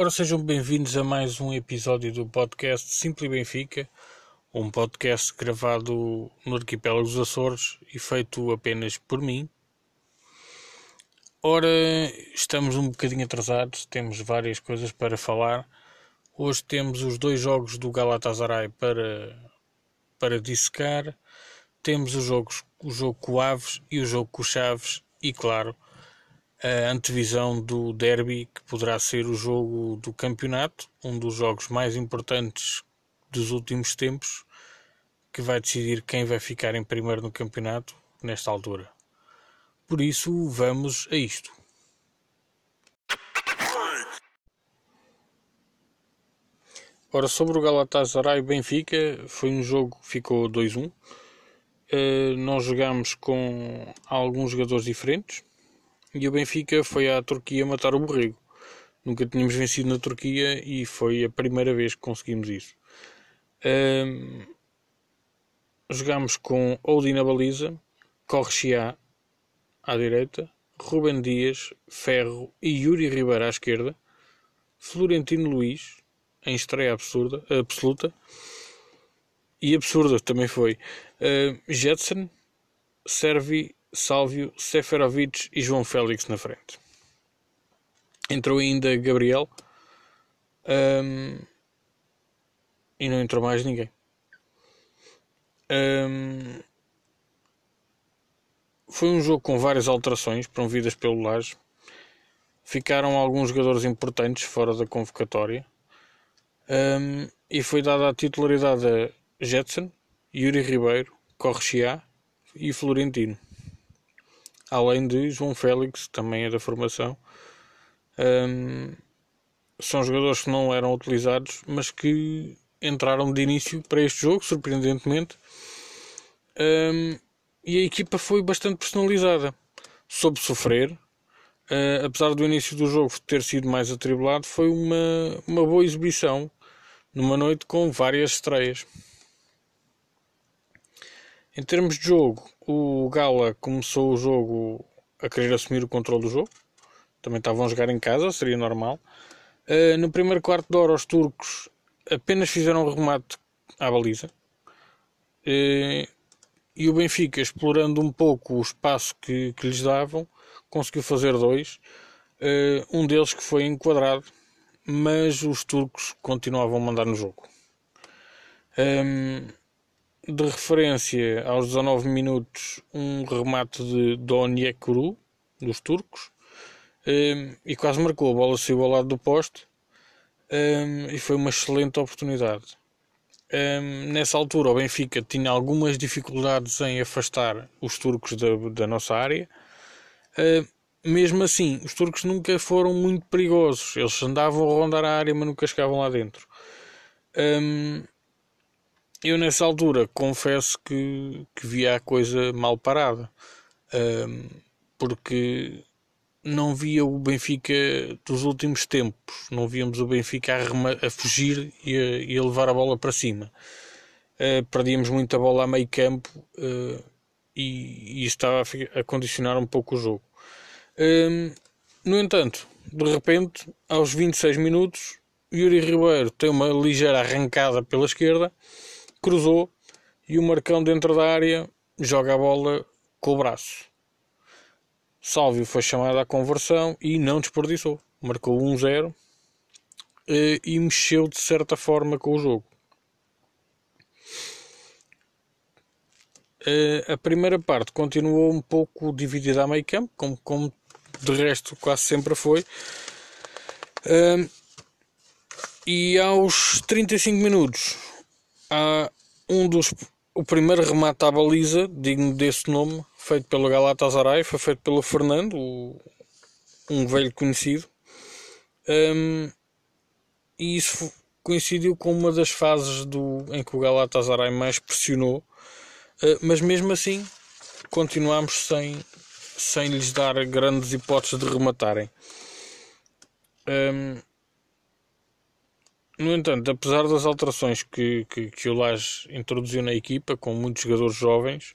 Ora, sejam bem-vindos a mais um episódio do podcast Simples Benfica, um podcast gravado no arquipélago dos Açores e feito apenas por mim. Ora, estamos um bocadinho atrasados, temos várias coisas para falar. Hoje temos os dois jogos do Galatasaray para, para dissecar. Temos os jogos, o jogo com o Aves e o jogo com o Chaves e, claro, a antevisão do derby, que poderá ser o jogo do campeonato, um dos jogos mais importantes dos últimos tempos, que vai decidir quem vai ficar em primeiro no campeonato nesta altura. Por isso, vamos a isto. Ora, sobre o Galatasaray Benfica, foi um jogo que ficou 2-1. Uh, eh, nós jogámos com alguns jogadores diferentes e o Benfica foi à Turquia matar o Borrego. Nunca tínhamos vencido na Turquia e foi a primeira vez que conseguimos isso. Um, jogámos com Oudi na baliza, Correia à direita, Ruben Dias, Ferro e Yuri Ribeiro à esquerda, Florentino Luiz, em estreia absurda, absoluta, e absurda também foi, uh, Jetson, Servi Sálvio, Seferovic e João Félix na frente. Entrou ainda Gabriel um, e não entrou mais ninguém. Um, foi um jogo com várias alterações promovidas pelo Laje. Ficaram alguns jogadores importantes fora da convocatória. Um, e foi dada a titularidade a Jetson, Yuri Ribeiro, Correia e Florentino além de João Félix, também é da formação. Um, são jogadores que não eram utilizados, mas que entraram de início para este jogo, surpreendentemente. Um, e a equipa foi bastante personalizada. Soube sofrer. Uh, apesar do início do jogo ter sido mais atribulado, foi uma, uma boa exibição numa noite com várias estreias. Em termos de jogo, o Gala começou o jogo a querer assumir o controle do jogo. Também estavam a jogar em casa, seria normal. Uh, no primeiro quarto de hora, os turcos apenas fizeram um remate à baliza. Uh, e o Benfica, explorando um pouco o espaço que, que lhes davam, conseguiu fazer dois. Uh, um deles que foi enquadrado, mas os turcos continuavam a mandar no jogo. Um, de referência aos 19 minutos um remate de Donyekuru dos turcos um, e quase marcou a bola saiu ao lado do poste um, e foi uma excelente oportunidade. Um, nessa altura o Benfica tinha algumas dificuldades em afastar os turcos da, da nossa área. Mesmo assim os turcos nunca foram muito perigosos. Eles andavam a rondar a área mas nunca chegavam lá dentro. Um, eu nessa altura confesso que, que via a coisa mal parada, um, porque não via o Benfica dos últimos tempos, não víamos o Benfica a, a fugir e a, e a, levar a bola para cima. Uh, perdíamos muita bola a meio campo uh, e, e, estava a, a, condicionar um pouco o jogo. Um, no entanto, de repente, aos 26 minutos, Yuri Ribeiro tem uma ligeira arrancada pela esquerda cruzou e o Marcão dentro da área joga a bola com o braço. Sálvio foi chamado à conversão e não desperdiçou. Marcou 1-0 eh, e mexeu de certa forma com o jogo. Eh, a primeira parte continuou um pouco dividida a meio campo, como, como de resto quase sempre foi. Eh, e aos 35 minutos há um dos o primeiro remate à baliza, digno desse nome, feito pelo Galatasaray, foi feito pelo Fernando, um velho conhecido. Um, e isso coincidiu com uma das fases do, em que o Galatasaray mais pressionou, uh, mas mesmo assim continuámos sem, sem lhes dar grandes hipóteses de rematarem. Um, no entanto, apesar das alterações que, que, que o Laje introduziu na equipa, com muitos jogadores jovens,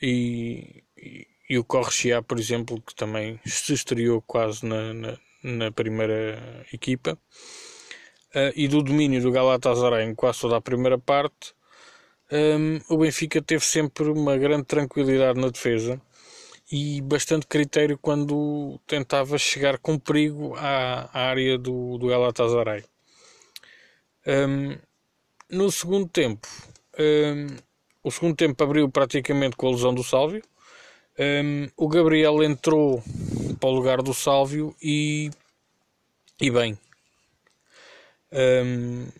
e, e, e o Correia, por exemplo, que também se estreou quase na, na, na primeira equipa uh, e do domínio do Galatasaray em quase toda a primeira parte, um, o Benfica teve sempre uma grande tranquilidade na defesa e bastante critério quando tentava chegar com perigo à, à área do, do Galatasaray. Um, no segundo tempo, um, o segundo tempo abriu praticamente com a lesão do Sálvio. Um, o Gabriel entrou para o lugar do Sálvio e, e bem.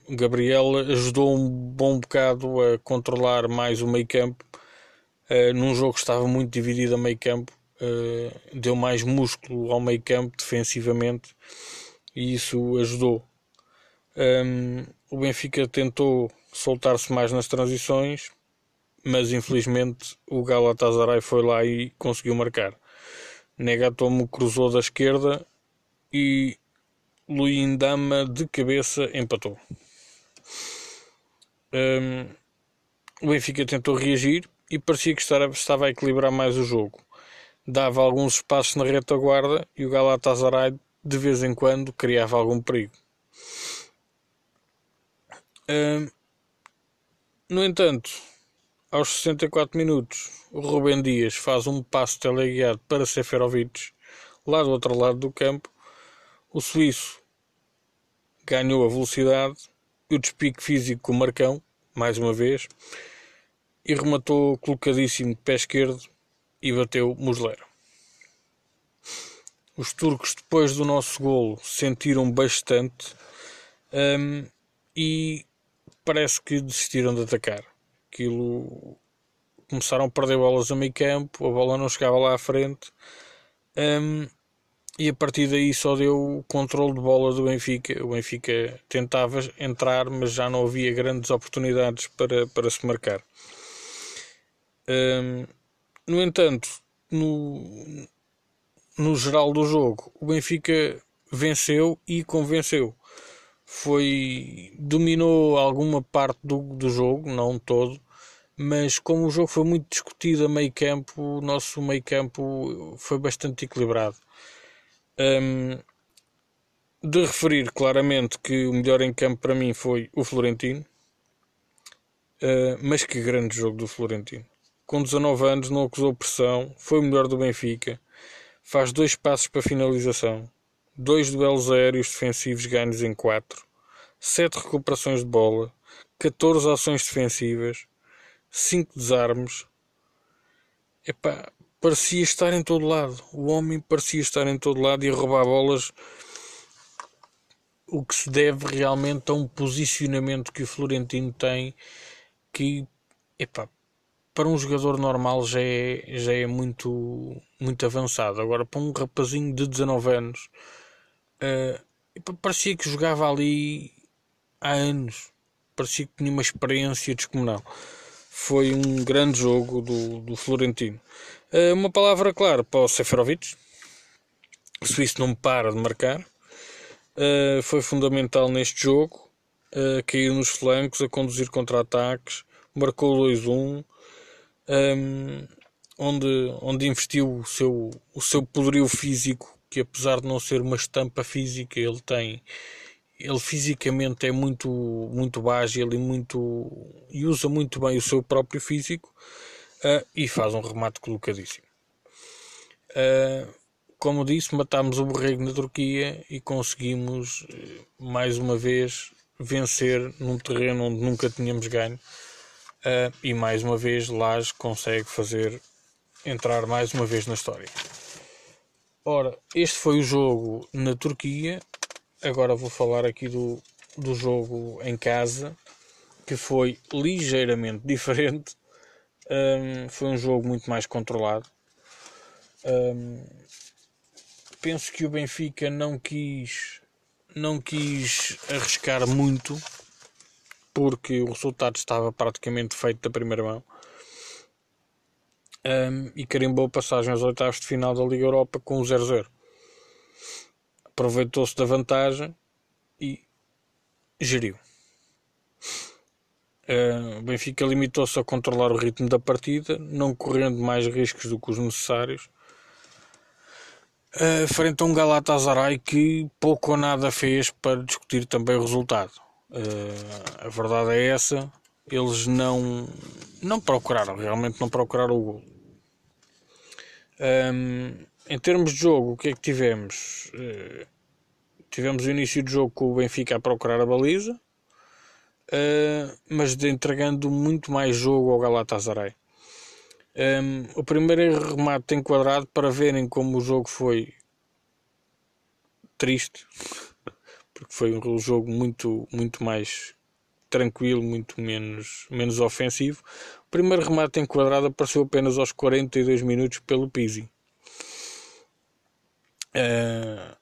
O Gabriel ajudou um bom bocado a controlar mais o meio campo. Uh, num jogo que estava muito dividido a meio campo, uh, deu mais músculo ao meio campo defensivamente e isso ajudou. Um, o Benfica tentou soltar-se mais nas transições, mas infelizmente o Galatasaray foi lá e conseguiu marcar. Negatomo cruzou da esquerda e Luindama de cabeça empatou. Um, o Benfica tentou reagir e parecia que estava a equilibrar mais o jogo. Dava alguns espaços na retaguarda e o Galatasaray de vez em quando criava algum perigo. No entanto, aos 64 minutos, o Rubem Dias faz um passo teleguiado para Seferovic, lá do outro lado do campo. O suíço ganhou a velocidade e o despique físico com o Marcão, mais uma vez, e rematou colocadíssimo de pé esquerdo e bateu Muslera. Os turcos, depois do nosso golo, sentiram bastante um, e parece que desistiram de atacar aquilo começaram a perder bolas a meio campo, a bola não chegava lá à frente um, e a partir daí só deu o controle de bola do Benfica. O Benfica tentava entrar, mas já não havia grandes oportunidades para, para se marcar. Um, no entanto, no, no geral do jogo, o Benfica venceu e convenceu foi dominou alguma parte do, do jogo, não todo, mas como o jogo foi muito discutido a meio campo, o nosso meio campo foi bastante equilibrado. Um, de referir claramente que o melhor em campo para mim foi o Florentino, uh, mas que grande jogo do Florentino. Com 19 anos, não acusou pressão, foi o melhor do Benfica, faz dois passos para finalização, dois duelos aéreos defensivos ganhos em 4, 7 recuperações de bola, 14 ações defensivas, 5 desarmes. Epá, parecia estar em todo lado. O homem parecia estar em todo lado e roubar bolas. O que se deve realmente a um posicionamento que o Florentino tem que, epá, para um jogador normal já é, já é muito, muito avançado. Agora, para um rapazinho de 19 anos, uh, parecia que jogava ali há anos. Parecia que tinha uma experiência descomunal. Foi um grande jogo do, do Florentino. Uh, uma palavra clara para o Seferovic. O suíço não para de marcar. Uh, foi fundamental neste jogo. Uh, caiu nos flancos a conduzir contra-ataques. Marcou 2-1. Um, onde, onde investiu o seu, o seu poderio físico, que apesar de não ser uma estampa física, ele tem ele fisicamente é muito muito ágil e muito e usa muito bem o seu próprio físico uh, e faz um remate colocadíssimo. Uh, como disse, matámos o borrego na Turquia e conseguimos eh, mais uma vez vencer num terreno onde nunca tínhamos ganho. Uh, e mais uma vez Lage consegue fazer entrar mais uma vez na história. Ora, este foi o jogo na Turquia. Agora vou falar aqui do, do jogo em casa, que foi ligeiramente diferente. Um, foi um jogo muito mais controlado. Um, penso que o Benfica não quis não quis arriscar muito porque o resultado estava praticamente feito da primeira mão um, e carimbou passagem aos oitavos de final da Liga Europa com o 0-0 aproveitou-se da vantagem e geriu. Uh, o Benfica limitou-se a controlar o ritmo da partida, não correndo mais riscos do que os necessários. uh, frente a um Galatasaray que pouco ou nada fez para discutir também o resultado. Uh, a verdade é essa, eles não, não procuraram, realmente não procuraram o gol. Um, em termos de jogo, o que é que tivemos? Uh, tivemos o início do jogo com o Benfica a procurar a baliza, uh, mas entregando muito mais jogo ao Galatasaray. Um, o primeiro remate enquadrado para verem como o jogo foi triste, porque foi um jogo muito, muito mais tranquilo, muito menos, menos ofensivo. Primeiro remate enquadrado apareceu apenas aos 42 minutos pelo Pizzi. Uh,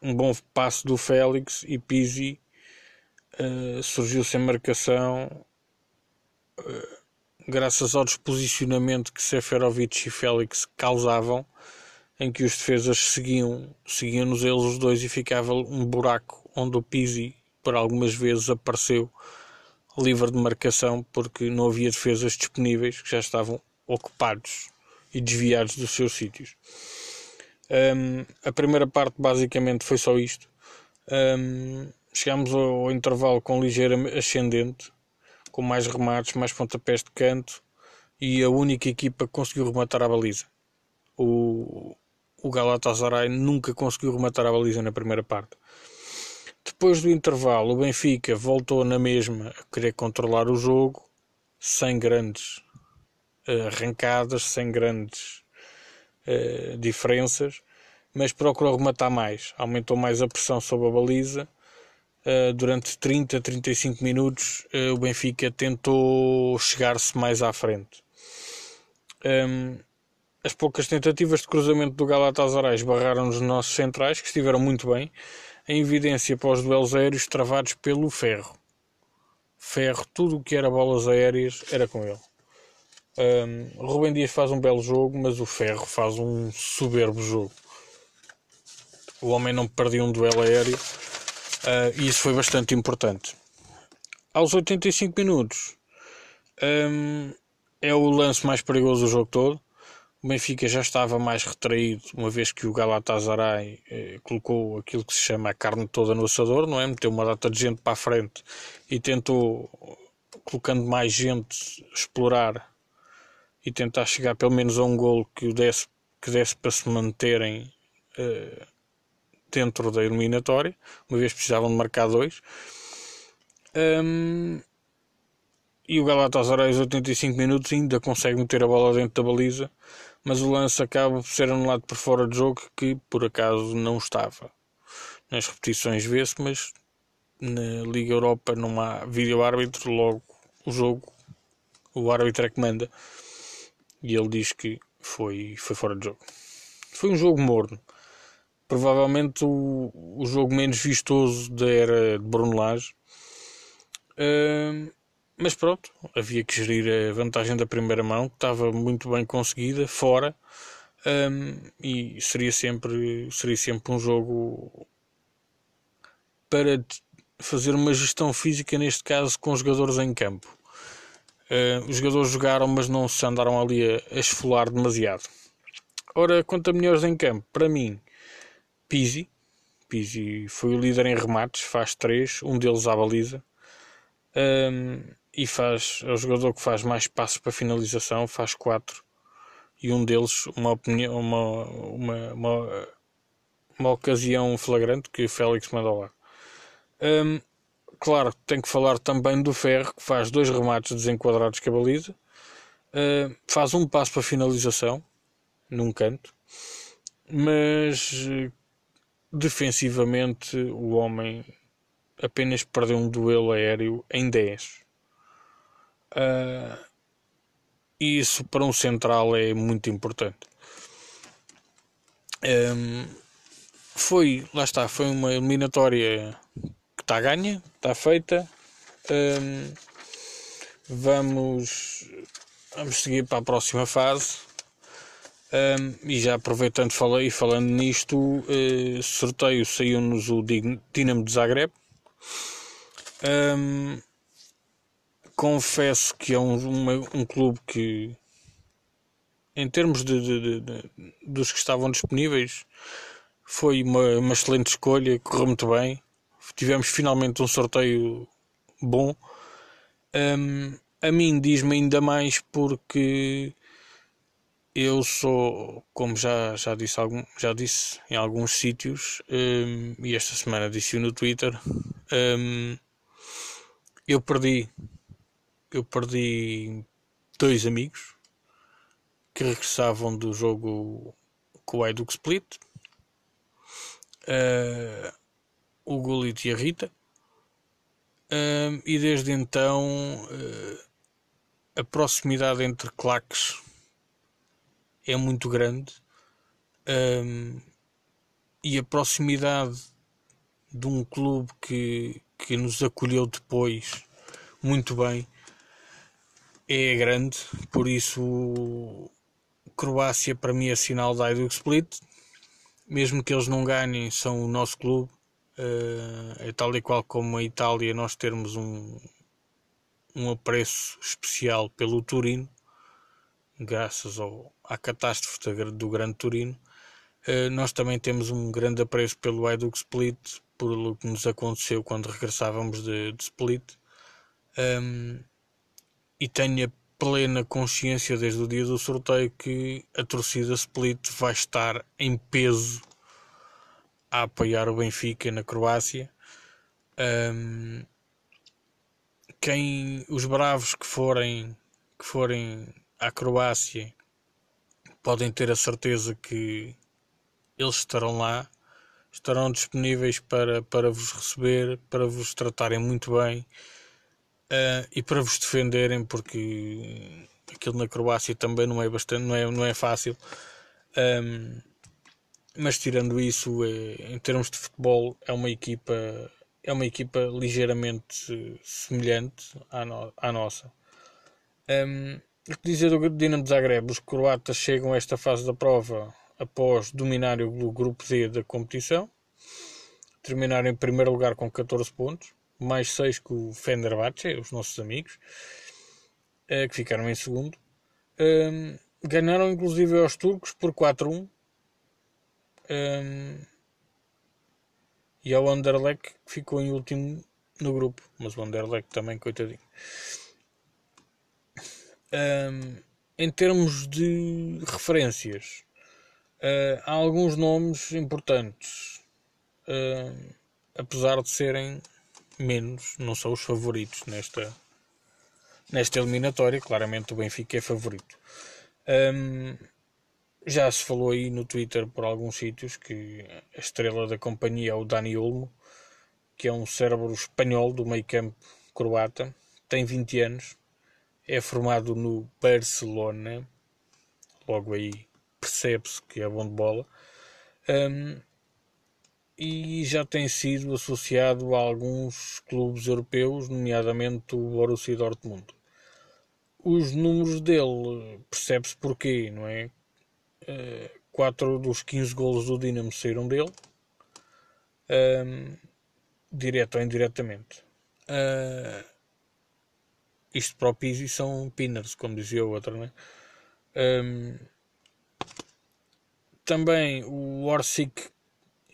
um bom passo do Félix e Pizzi uh, surgiu sem marcação. Uh, graças ao desposicionamento que Seferovic e Félix causavam, em que os defesas seguiam, seguiam-nos eles os dois e ficava um buraco onde o Pizzi por algumas vezes apareceu livre de marcação porque não havia defesas disponíveis que já estavam ocupados e desviados dos seus sítios. Um, a primeira parte basicamente foi só isto. Um, chegámos ao, ao intervalo com ligeiro ascendente com mais remates, mais pontapés de canto e a única equipa que conseguiu rematar a baliza. O, o Galatasaray nunca conseguiu rematar a baliza na primeira parte. Depois do intervalo, o Benfica voltou na mesma a querer controlar o jogo, sem grandes uh, arrancadas, sem grandes uh, diferenças, mas procurou rematar mais, aumentou mais a pressão sobre a baliza. Uh, durante 30, 35 minutos, uh, o Benfica tentou chegar-se mais à frente. Um, ehm, as poucas tentativas de cruzamento do Galatasaray esbarraram nos nossos centrais, que estiveram muito bem, em evidência para os duelos aéreos travados pelo Ferro. Ferro, tudo o que era bolas aéreas era com ele. Um, Rubem Dias faz um belo jogo, mas o Ferro faz um soberbo jogo. O homem não perdia um duelo aéreo Uh, e isso foi bastante importante. Aos 85 minutos um, é o lance mais perigoso do jogo todo. O Benfica já estava mais retraído, uma vez que o Galatasaray eh, colocou aquilo que se chama a carne toda no assador, não é? Meteu uma data de gente para a frente e tentou, colocando mais gente, explorar e tentar chegar pelo menos a um gol que desse, que desse para se manterem eh, dentro da eliminatória, uma vez precisavam de marcar dois. Um, e o Galatasaray aos 85 minutos ainda consegue meter a bola dentro da baliza, mas o lance acaba por ser anulado por fora de jogo, que por acaso não estava. Nas repetições vê-se, mas na Liga Europa não há vídeo árbitro, logo o jogo, o árbitro é que manda. E ele diz que foi, foi fora de jogo. Foi um jogo morno provavelmente o, o jogo menos vistoso da era de Bruno Lage. Uh, mas pronto, havia que gerir a vantagem da primeira mão, que estava muito bem conseguida, fora, um, e seria sempre, seria sempre um jogo para fazer uma gestão física, neste caso com os jogadores em campo. Uh, os jogadores jogaram, mas não se andaram ali a, a esfolar demasiado. Ora, quanto a melhores em campo, para mim, Pizzi. Pizzi foi o líder em remates, faz três, um deles à baliza. Um, e faz, é o jogador que faz mais passos para finalização, faz quatro. E um deles, uma, opinião, uma, uma, uma, uma ocasião flagrante que o Félix mandou lá. Um, claro, tem que falar também do Ferro, que faz dois remates desenquadrados com a baliza. Uh, faz um passo para finalização, num canto. Mas defensivamente o homem apenas perdeu um duelo aéreo em 10. Uh, e isso para um central é muito importante. Um, foi, lá está, foi uma eliminatória que está ganha, está feita. Um, vamos, vamos seguir para a próxima fase. Um, e já aproveitando falei, falando nisto, uh, sorteio saiu-nos o Dinamo de Zagreb. Um, confesso que é um, uma, um clube que em termos de, de, de, dos que estavam disponíveis, foi uma, uma excelente escolha, correu muito bem. Tivemos finalmente um sorteio bom. Um, a mim diz-me ainda mais porque eu sou, como já, já, disse, algum, já disse em alguns sítios, um, e esta semana disse no Twitter, um, eu perdi, eu perdi dois amigos que regressavam do jogo com o Eduk Split, uh, o Gullit e a Rita, uh, e desde então uh, a proximidade entre claques é muito grande um, e a proximidade de um clube que, que nos acolheu depois muito bem é grande, por isso Croácia para mim é sinal da Hajduk Split, mesmo que eles não ganhem, são o nosso clube, uh, é tal e qual como a Itália nós termos um, um apreço especial pelo Turino, graças ao, à catástrofe do Grande Turino. Uh, nós também temos um grande apreço pelo Hajduk Split, por o que nos aconteceu quando regressávamos de, de Split. Um, e tenho a plena consciência desde o dia do sorteio que a torcida Split vai estar em peso a apoiar o Benfica na Croácia. Um, quem os bravos que forem que forem à Croácia podem ter a certeza que eles estarão lá, estarão disponíveis para, para vos receber, para vos tratarem muito bem uh, e para vos defenderem, porque aquilo na Croácia também não é bastante, não é, não é fácil. Um, mas tirando isso, é, em termos de futebol, é uma equipa é uma equipa ligeiramente semelhante à, no, à nossa. Um, o que dizer do Dinamo Zagreb? Os croatas chegam a esta fase da prova após dominar o grupo D da competição, terminaram em primeiro lugar com 14 pontos mais 6 que o Fenerbahçe, os nossos amigos, uh, que ficaram em segundo. Ganharam inclusive aos turcos por 4-1. Um, e ao Anderlecht que ficou em último no grupo, mas o Anderlecht também, coitadinho. Um, em termos de referências, uh, há alguns nomes importantes, uh, apesar de serem menos, não são os favoritos nesta, nesta eliminatória. Claramente o Benfica é favorito. Um, já se falou aí no Twitter por alguns sítios que a estrela da companhia é o Dani Olmo, que é um cérebro espanhol do meio campo croata, tem 20 anos, é formado no Barcelona, logo aí percebe-se que é bom de bola. Um, e já tem sido associado a alguns clubes europeus, nomeadamente o Borussia Dortmund. Os números dele, percebe-se porquê, não é? Uh, 4 dos 15 golos do Dinamo saíram dele, um, direto ou indiretamente. Uh, isto para o Pizzi são pinners, como dizia o outro, né? Um, também o Orsic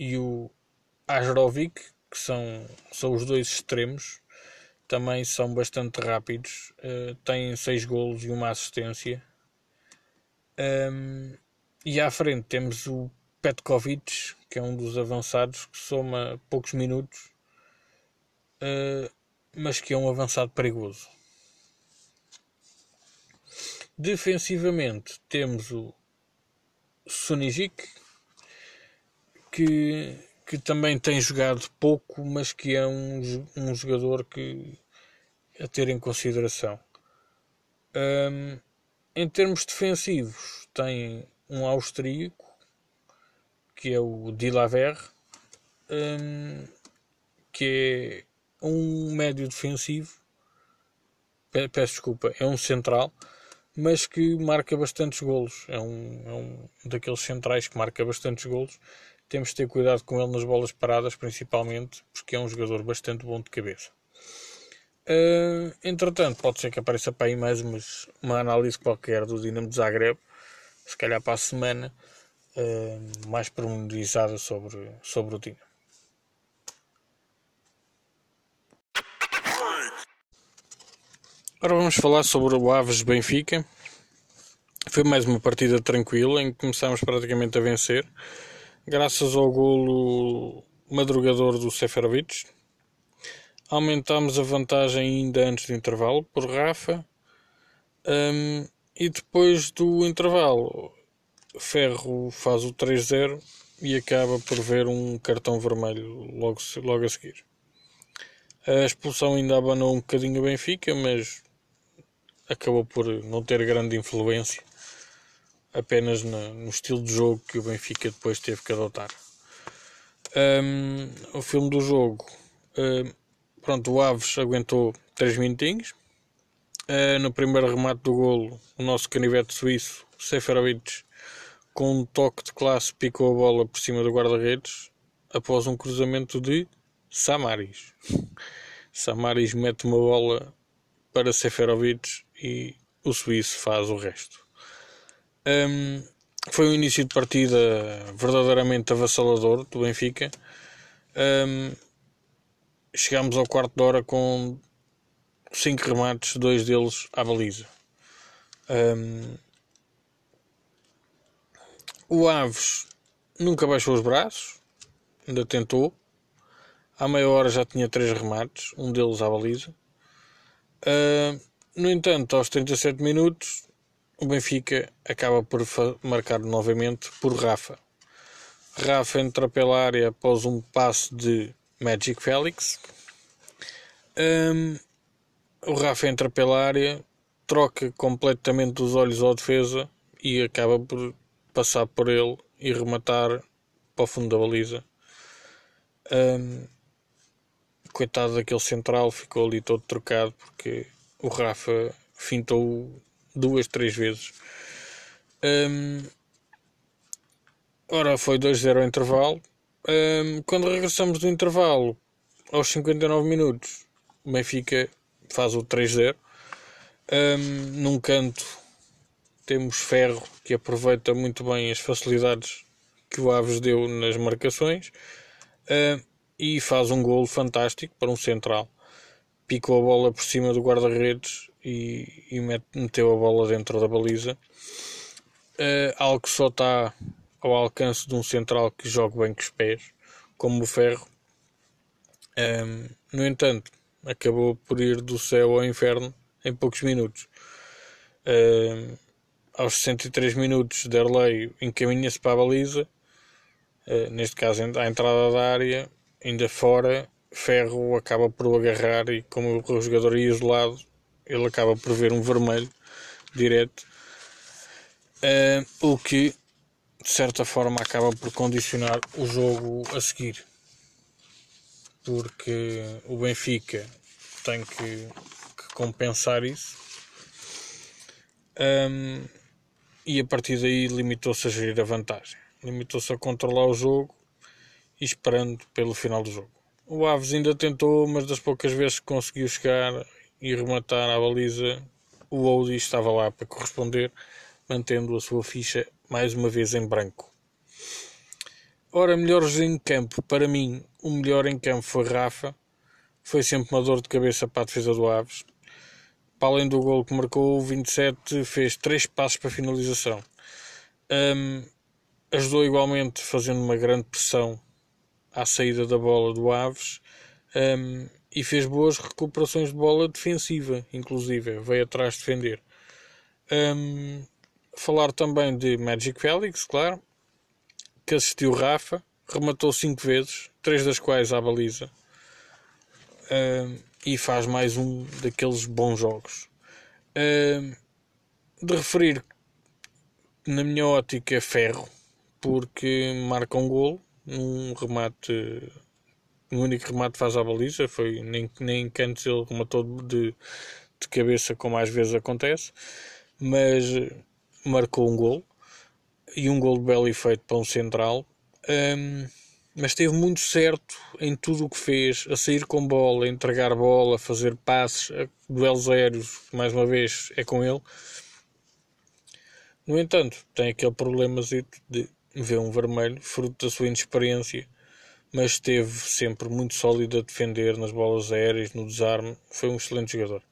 e o Ajrovic, que são, são os dois extremos, também são bastante rápidos, uh, têm 6 golos e uma assistência. Um, e à frente temos o Petkovic, que é um dos avançados, que soma poucos minutos, uh, mas que é um avançado perigoso. Defensivamente temos o Sunijic, que, que também tem jogado pouco, mas que é um, um jogador que a ter em consideração. Um, em termos defensivos, tem um austríaco, que é o Dilaver, um, que é um médio defensivo, peço desculpa, é um central, mas que marca bastantes golos. É um, é um daqueles centrais que marca bastantes golos temos de ter cuidado com ele nas bolas paradas, principalmente, porque é um jogador bastante bom de cabeça. Uh, entretanto, pode ser que apareça para aí mais uma, análise qualquer do Dinamo de Zagreb, se calhar para a semana, uh, mais pormenorizada sobre, sobre o time. Agora vamos falar sobre o Aves Benfica. Foi mais uma partida tranquila em que começámos praticamente a vencer, graças ao golo madrugador do Seferovic. Aumentámos a vantagem ainda antes do intervalo por Rafa. Um, e depois do intervalo, Ferro faz o 3-0 e acaba por ver um cartão vermelho logo, logo a seguir. A expulsão ainda abanou um bocadinho o Benfica, mas acabou por não ter grande influência, apenas no, no estilo de jogo que o Benfica depois teve que adotar. Um, o filme do jogo, um, pronto, o Aves aguentou 3 minutinhos. Uh, no primeiro remate do golo, o nosso canivete suíço, Seferovic, com um toque de classe, picou a bola por cima do guarda-redes após um cruzamento de Samaris. Samaris mete uma bola para Seferovic e o suíço faz o resto. Um, foi um início de partida verdadeiramente avassalador do Benfica. Um, chegámos ao quarto de hora com cinco remates, dois deles à baliza. Um, o Aves nunca baixou os braços, ainda tentou. À meia hora já tinha três remates, um deles à baliza. Uh, no entanto, aos 37 minutos, o Benfica acaba por marcar novamente por Rafa. Rafa entra pela área após um passe de Magic Felix. Um, o Rafa entra pela área, troca completamente os olhos ao defesa e acaba por passar por ele e rematar para o fundo da baliza. Um, coitado daquele central, ficou ali todo trocado porque o Rafa fintou duas, três vezes. Um, ora, foi 2-0 ao intervalo. Um, quando regressamos do intervalo, aos 59 minutos, o Benfica faz o 3-0. Um, num canto temos Ferro, que aproveita muito bem as facilidades que o Aves deu nas marcações. e faz um golo fantástico para um central. Picou a bola por cima do guarda-redes e, e meteu a bola dentro da baliza. Uh, algo que só está ao alcance de um central que joga bem com os pés, como o Ferro. Um, ehm, no entanto, acabou por ir do céu ao inferno em poucos minutos. Um, ehm, aos 63 minutos, Derlei encaminha-se para a baliza, uh, neste caso à entrada da área, ainda fora, Ferro acaba por o agarrar e, como o jogador ia isolado, ele acaba por ver um vermelho direto, uh, o que de certa forma acaba por condicionar o jogo a seguir, porque o Benfica tem que, que compensar isso. Um, e a partir daí limitou-se a gerir a vantagem, limitou-se a controlar o jogo e esperando pelo final do jogo. O Aves ainda tentou, mas das poucas vezes que conseguiu chegar e rematar a baliza, o Oudi estava lá para corresponder, mantendo a sua ficha mais uma vez em branco. Ora, melhores em campo, para mim, o melhor em campo foi Rafa, foi sempre uma dor de cabeça para a defesa do Aves. Para além do gol que marcou, o 27 fez três passos para a finalização. Um, ajudou igualmente fazendo uma grande pressão à saída da bola do Aves. Um, e fez boas recuperações de bola defensiva, inclusive, veio atrás defender. Um, falar também de Magic Felix, claro, que assistiu Rafa, rematou 5 vezes, 3 das quais à baliza, um, e faz mais um daqueles bons jogos. Um, de referir, na minha ótica, ferro, porque marca um golo, um remate o único remate faz à baliza, foi nem, nem cantos ele rematou de, de cabeça, como às vezes acontece, mas marcou um gol e um gol de belo efeito para um central. Um, mas esteve muito certo em tudo o que fez, a sair com bola, a entregar bola, a fazer passes, a duelos aéreos, mais uma vez é com ele. No entanto, tem aquele problema de ver um vermelho, fruto da sua inexperiência, mas esteve sempre muito sólido a defender nas bolas aéreas, no desarme. Foi um excelente jogador.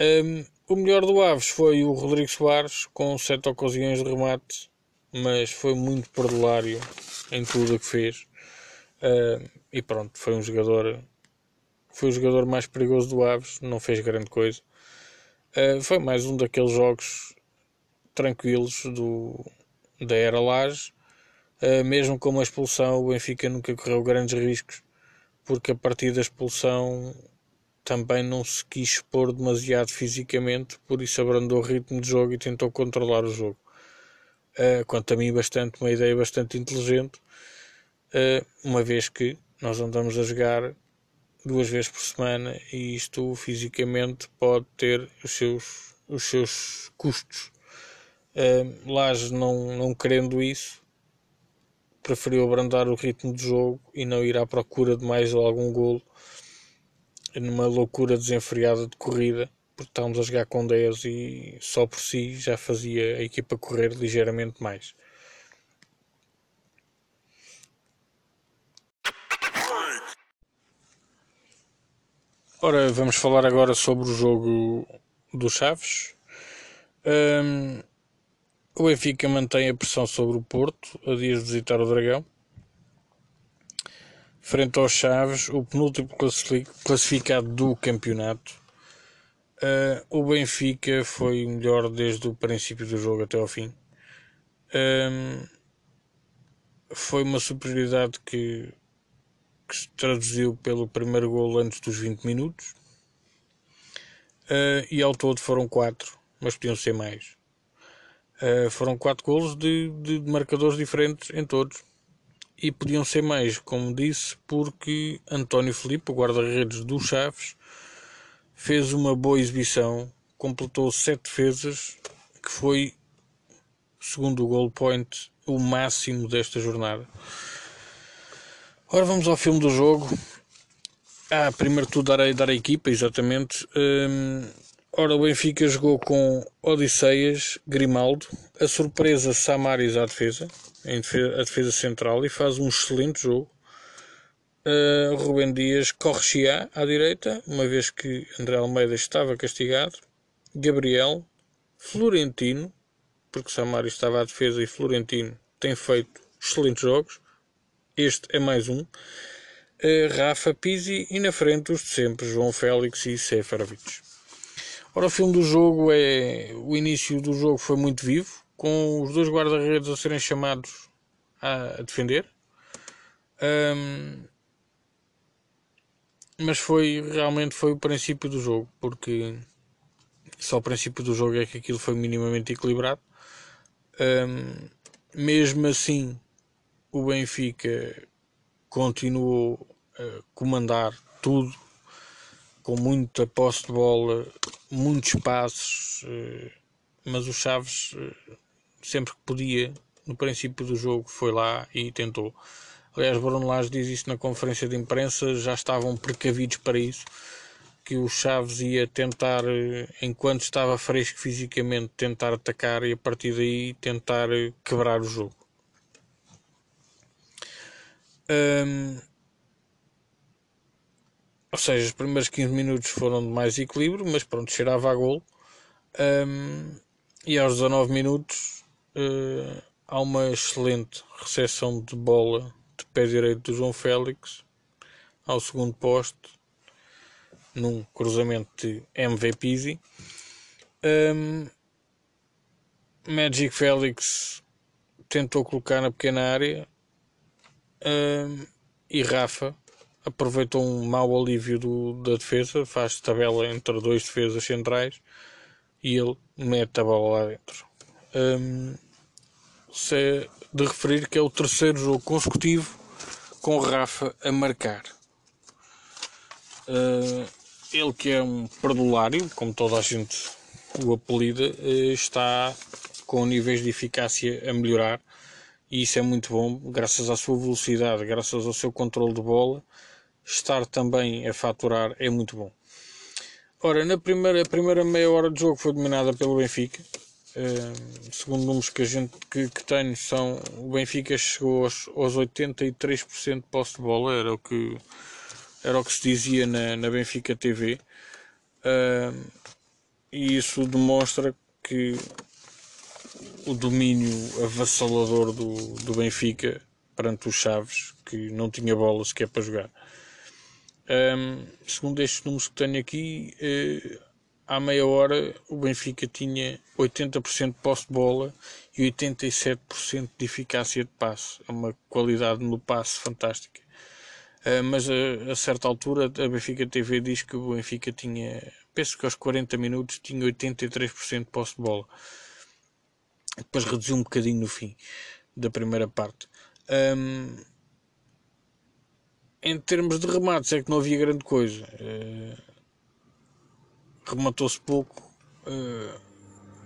Um, o melhor do Aves foi o Rodrigo Soares, com sete ocasiões de remate, mas foi muito perdulário em tudo o que fez. Uh, e pronto, foi um jogador foi o jogador mais perigoso do Aves, não fez grande coisa. Uh, foi mais um daqueles jogos tranquilos do, da era Laje. Uh, mesmo com a expulsão, o Benfica nunca correu grandes riscos, porque a partir da expulsão também não se quis expor demasiado fisicamente, por isso abrandou o ritmo de jogo e tentou controlar o jogo. Uh, quanto a mim, bastante, uma ideia bastante inteligente, uh, uma vez que nós andamos a jogar duas vezes por semana e isto fisicamente pode ter os seus, os seus custos. Uh, não, não querendo isso, preferiu abrandar o ritmo de jogo e não ir à procura de mais algum golo numa loucura desenfreada de corrida, porque estávamos a jogar com 10 e só por si já fazia a equipa correr ligeiramente mais. Ora, vamos falar agora sobre o jogo do Chaves. Um, o Benfica mantém a pressão sobre o Porto a dias de visitar o Dragão frente aos Chaves, o penúltimo classificado do campeonato. Uh, o Benfica foi melhor desde o princípio do jogo até ao fim. Um, foi uma superioridade que, que, se traduziu pelo primeiro gol antes dos 20 minutos. Uh, e ao todo foram quatro, mas podiam ser mais. Uh, foram quatro golos de, de marcadores diferentes em todos e podiam ser mais, como disse, porque António Filipe, o guarda-redes do Chaves, fez uma boa exibição, completou sete defesas, que foi, segundo o goal point, o máximo desta jornada. Ora, vamos ao filme do jogo. Ah, primeiro tudo dar a, dar a equipa, exatamente. Hum, ora, o Benfica jogou com Odisseias, Grimaldo, a surpresa Samaris à defesa, em defesa, a defesa central e faz um excelente jogo. Uh, Rubem Dias corre Chia à direita, uma vez que André Almeida estava castigado. Gabriel, Florentino, porque Samari estava à defesa e Florentino tem feito excelentes jogos. Este é mais um. Uh, Rafa Pizzi e na frente os de sempre, João Félix e Seferovic. Ora, o filme do jogo é. O início do jogo foi muito vivo com os dois guarda-redes a serem chamados a, defender. Um, mas foi realmente foi o princípio do jogo, porque só o princípio do jogo é que aquilo foi minimamente equilibrado. Um, mesmo assim, o Benfica continuou a comandar tudo com muita posse de bola, muitos passos, eh, mas o Chaves eh, sempre que podia, no princípio do jogo, foi lá e tentou. Aliás, Bruno Lage diz isso na conferência de imprensa, já estavam precavidos para isso, que o Chaves ia tentar, enquanto estava fresco fisicamente, tentar atacar e a partir daí tentar quebrar o jogo. Um, ou seja, os primeiros 15 minutos foram de mais equilíbrio, mas pronto, cheirava a gol. Um, e aos 19 minutos uh, há uma excelente recepção de bola de pé direito do João Félix ao segundo posto num cruzamento de MVP. Um, Magic Félix tentou colocar na pequena área um, e Rafa aproveitou um mau alívio do, da defesa, faz tabela entre dois defesas centrais e ele mete a bola lá dentro. Um, se é de referir que é o terceiro jogo consecutivo com Rafa a marcar. Uh, ele que é um perdulário, como toda a gente o apelida, uh, está com níveis de eficácia a melhorar e isso é muito bom, graças à sua velocidade, graças ao seu controle de bola, estar também a faturar é muito bom. Ora, na primeira, a primeira meia hora de jogo foi dominada pelo Benfica, Uh, segundo números que a gente que, que, são o Benfica chegou aos, aos 83% de posse de bola era o que era o que se dizia na, na Benfica TV uh, e isso demonstra que o domínio avassalador do, do Benfica perante os Chaves que não tinha bola sequer para jogar um, segundo estes números que tenho aqui, uh, há meia hora o Benfica tinha 80% de posse de bola e 87% de eficácia de passe. É uma qualidade no passe fantástica. Uh, mas a, a, certa altura a Benfica TV diz que o Benfica tinha, penso que aos 40 minutos tinha 83% de posse de bola. Depois reduziu um bocadinho no fim da primeira parte. Um, em termos de remates é que não havia grande coisa. Uh, Rematou-se pouco, uh,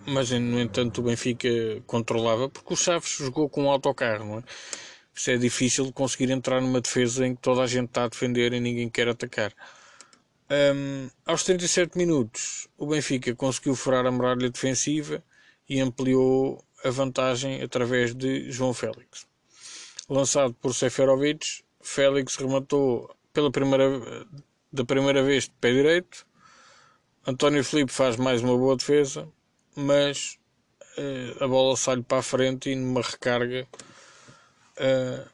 mas no entanto o Benfica controlava, porque o Chaves jogou com um autocarro, não é? Isso é difícil conseguir entrar numa defesa em que toda a gente está a defender e ninguém quer atacar. Um, aos 37 minutos, o Benfica conseguiu furar a muralha defensiva e ampliou a vantagem através de João Félix. Lançado por Seferovic, Félix rematou pela primeira, da primeira vez de pé direito. António Felipe faz mais uma boa defesa, mas uh, a bola sai para a frente e numa recarga uh,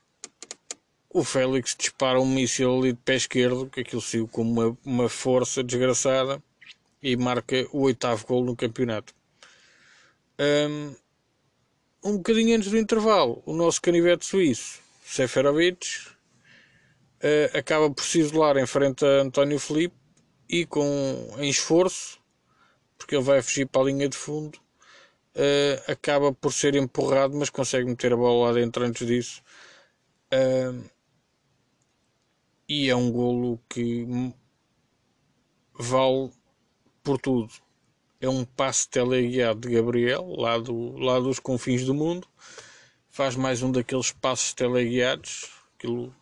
o Félix dispara um míssil ali de pé esquerdo, que aquilo saiu com uma, uma força desgraçada e marca o oitavo gol no campeonato. Um, um bocadinho antes do intervalo, o nosso canivete suíço, Seferovic, uh, acaba por se isolar em frente a António Felipe e com em esforço, porque ele vai fugir para a linha de fundo, uh, acaba por ser empurrado, mas consegue meter a bola lá dentro antes disso. Uh, e é um golo que vale por tudo. É um passe teleguiado de Gabriel, lá, do, lá dos confins do mundo. Faz mais um daqueles passos teleguiados. Aquilo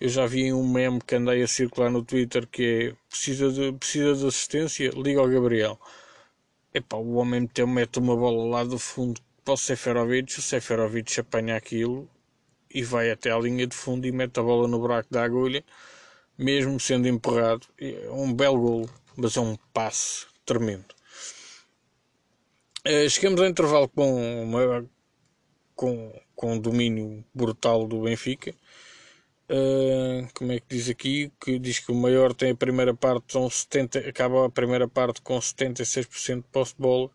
eu já vi um meme que andei a circular no Twitter que é precisa de, precisa de assistência, liga ao Gabriel. Epá, o homem mete uma bola lá do fundo para o Seferovic, o Seferovic apanha aquilo e vai até à linha de fundo e mete a bola no buraco da agulha, mesmo sendo empurrado. É um belo golo, mas é um passe tremendo. Uh, chegamos ao intervalo com, uma, com, com um domínio brutal do Benfica. Uh, como é que diz aqui? Que diz que o maior tem a primeira parte, são 70, acaba a primeira parte com 76% de posse de bola,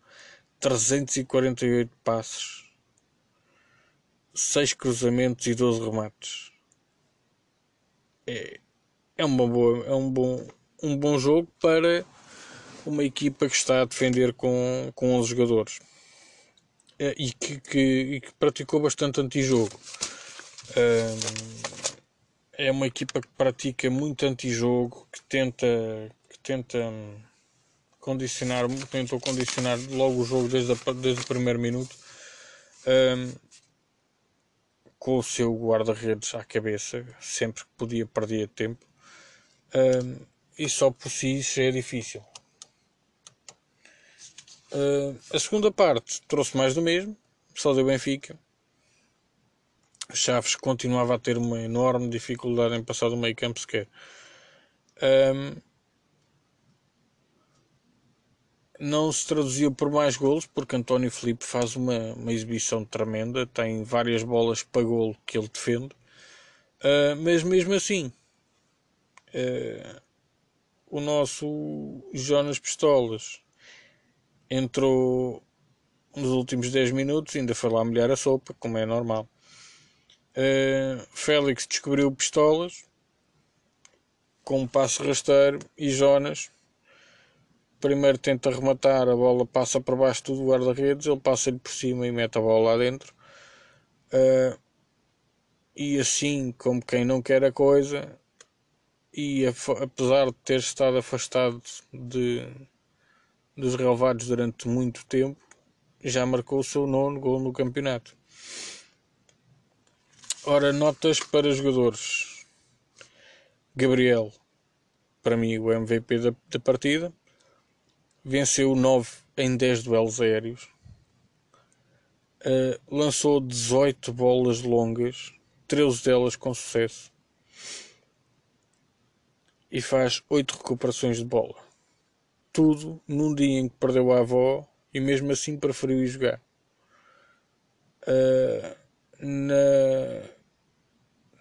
348 passos, 6 cruzamentos e 12 remates. É, é, uma boa, é um, bom, um bom jogo para uma equipa que está a defender com, com 11 jogadores é, e, que, que, e que praticou bastante antijogo. Uh, é uma equipa que pratica muito antijogo, que tenta, que tenta hum, condicionar, tentou condicionar logo o jogo desde, a, desde o primeiro minuto, um, com o seu guarda-redes à cabeça, sempre que podia perder tempo, um, e só por si isso é difícil. Uh, a segunda parte trouxe mais do mesmo, só deu Benfica, Chaves continuava a ter uma enorme dificuldade em passar do meio campo sequer. Um, não se traduziu por mais golos, porque António Felipe faz uma, uma exibição tremenda, tem várias bolas para golo que ele defende, uh, mas mesmo assim, uh, o nosso Jonas Pistolas entrou nos últimos 10 minutos, ainda foi lá molhar a sopa, como é normal. Uh, Félix descobriu pistolas com um passo rasteiro e Jonas primeiro tenta rematar, a bola passa por baixo do guarda-redes, ele passa-lhe por cima e mete a bola lá dentro. Uh, e assim, como quem não quer a coisa, e apesar de ter estado afastado de, dos relevados durante muito tempo, já marcou o seu nono gol no campeonato. Ora, notas para jogadores. Gabriel, para mim, o MVP da, da partida. Venceu 9 em 10 duelos aéreos. Uh, lançou 18 bolas longas, 13 delas com sucesso, e faz 8 recuperações de bola. Tudo num dia em que perdeu a avó e mesmo assim preferiu ir jogar. Uh, na,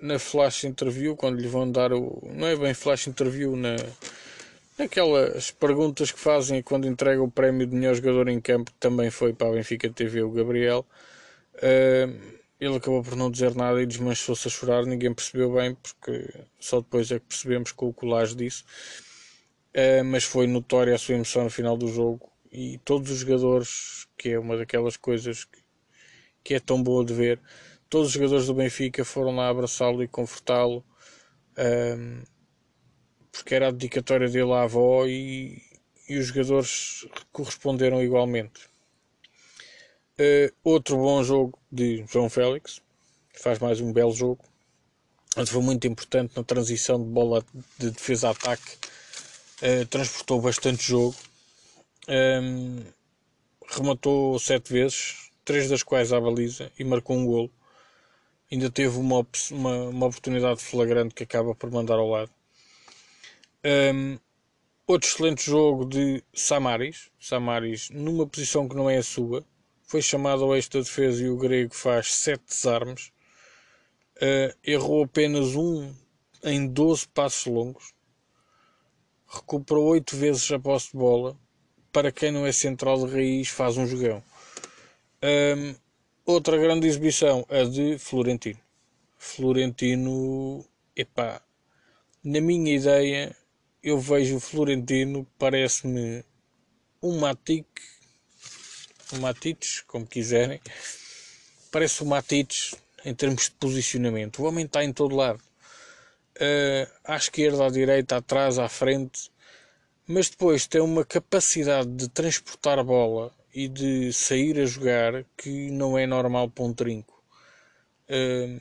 na flash interview, quando lhe vão dar o. Não é bem flash interview, na, naquelas perguntas que fazem quando entrega o prémio de melhor jogador em campo, que também foi para a Benfica TV, o Gabriel. Uh, ele acabou por não dizer nada e desmanchou-se a chorar. Ninguém percebeu bem, porque só depois é que percebemos com o colagem disso. Uh, mas foi notória a sua emoção no final do jogo e todos os jogadores, que é uma daquelas coisas que, que é tão boa de ver, todos os jogadores do Benfica foram lá abraçá-lo e confortá-lo, um, porque era a dedicatória dele à avó e, e os jogadores corresponderam igualmente. Uh, outro bom jogo de João Félix, faz mais um belo jogo. Foi muito importante na transição de bola de defesa-ataque, uh, transportou bastante jogo um, rematou sete vezes, três das quais à baliza e marcou um golo. Ainda teve uma, uma, uma oportunidade flagrante que acaba por mandar ao lado. Um, outro excelente jogo de Samaris. Samaris, numa posição que não é a sua, foi chamado ao esta defesa e o grego faz sete desarmes. Uh, errou apenas um em 12 passos longos. Recuperou oito vezes a posse de bola para quem não é central de raiz, faz um jogão. Um, outra grande exibição, a de Florentino. Florentino, epá, na minha ideia, eu vejo o Florentino, parece-me um Matic, um Matites, como quiserem, parece o Matites em termos de posicionamento. O homem está em todo lado. Uh, à esquerda, à direita, atrás, à frente mas depois tem uma capacidade de transportar a bola e de sair a jogar que não é normal para um trinco. Hum,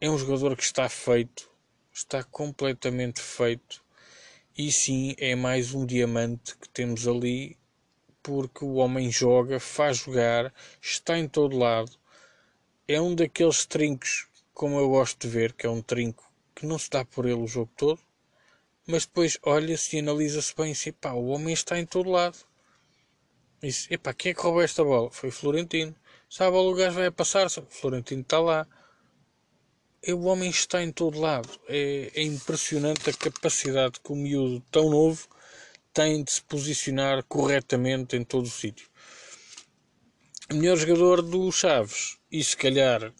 é um jogador que está feito, está completamente feito, e sim é mais um diamante que temos ali, porque o homem joga, faz jogar, está em todo lado. É um daqueles trincos, como eu gosto de ver, que é um trinco que não se dá por ele o jogo todo mas depois olha-se e analisa-se bem assim, pá, o homem está em todo lado. Disse, epá, quem é que roubou esta bola? Foi Florentino. Sabe, o gajo vai a passar, Florentino está lá. E o homem está em todo lado. É, é impressionante a capacidade que o miúdo tão novo tem de se posicionar corretamente em todo o sítio. O melhor jogador do Chaves, e se calhar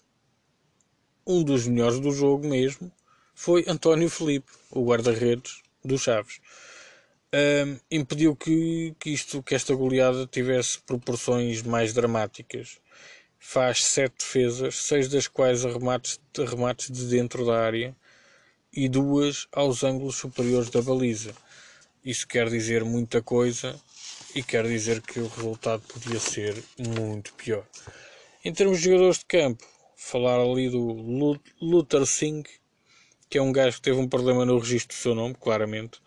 um dos melhores do jogo mesmo, foi António Felipe, o guarda-redes do Chaves. Um, impediu que, que, isto, que esta goleada tivesse proporções mais dramáticas. Faz sete defesas, seis das quais arremates, arremates de dentro da área e duas aos ângulos superiores da baliza. Isso quer dizer muita coisa e quer dizer que o resultado podia ser muito pior. Em termos de jogadores de campo, falar ali do Luther Singh que é um gajo que teve um problema no registro do seu nome, claramente.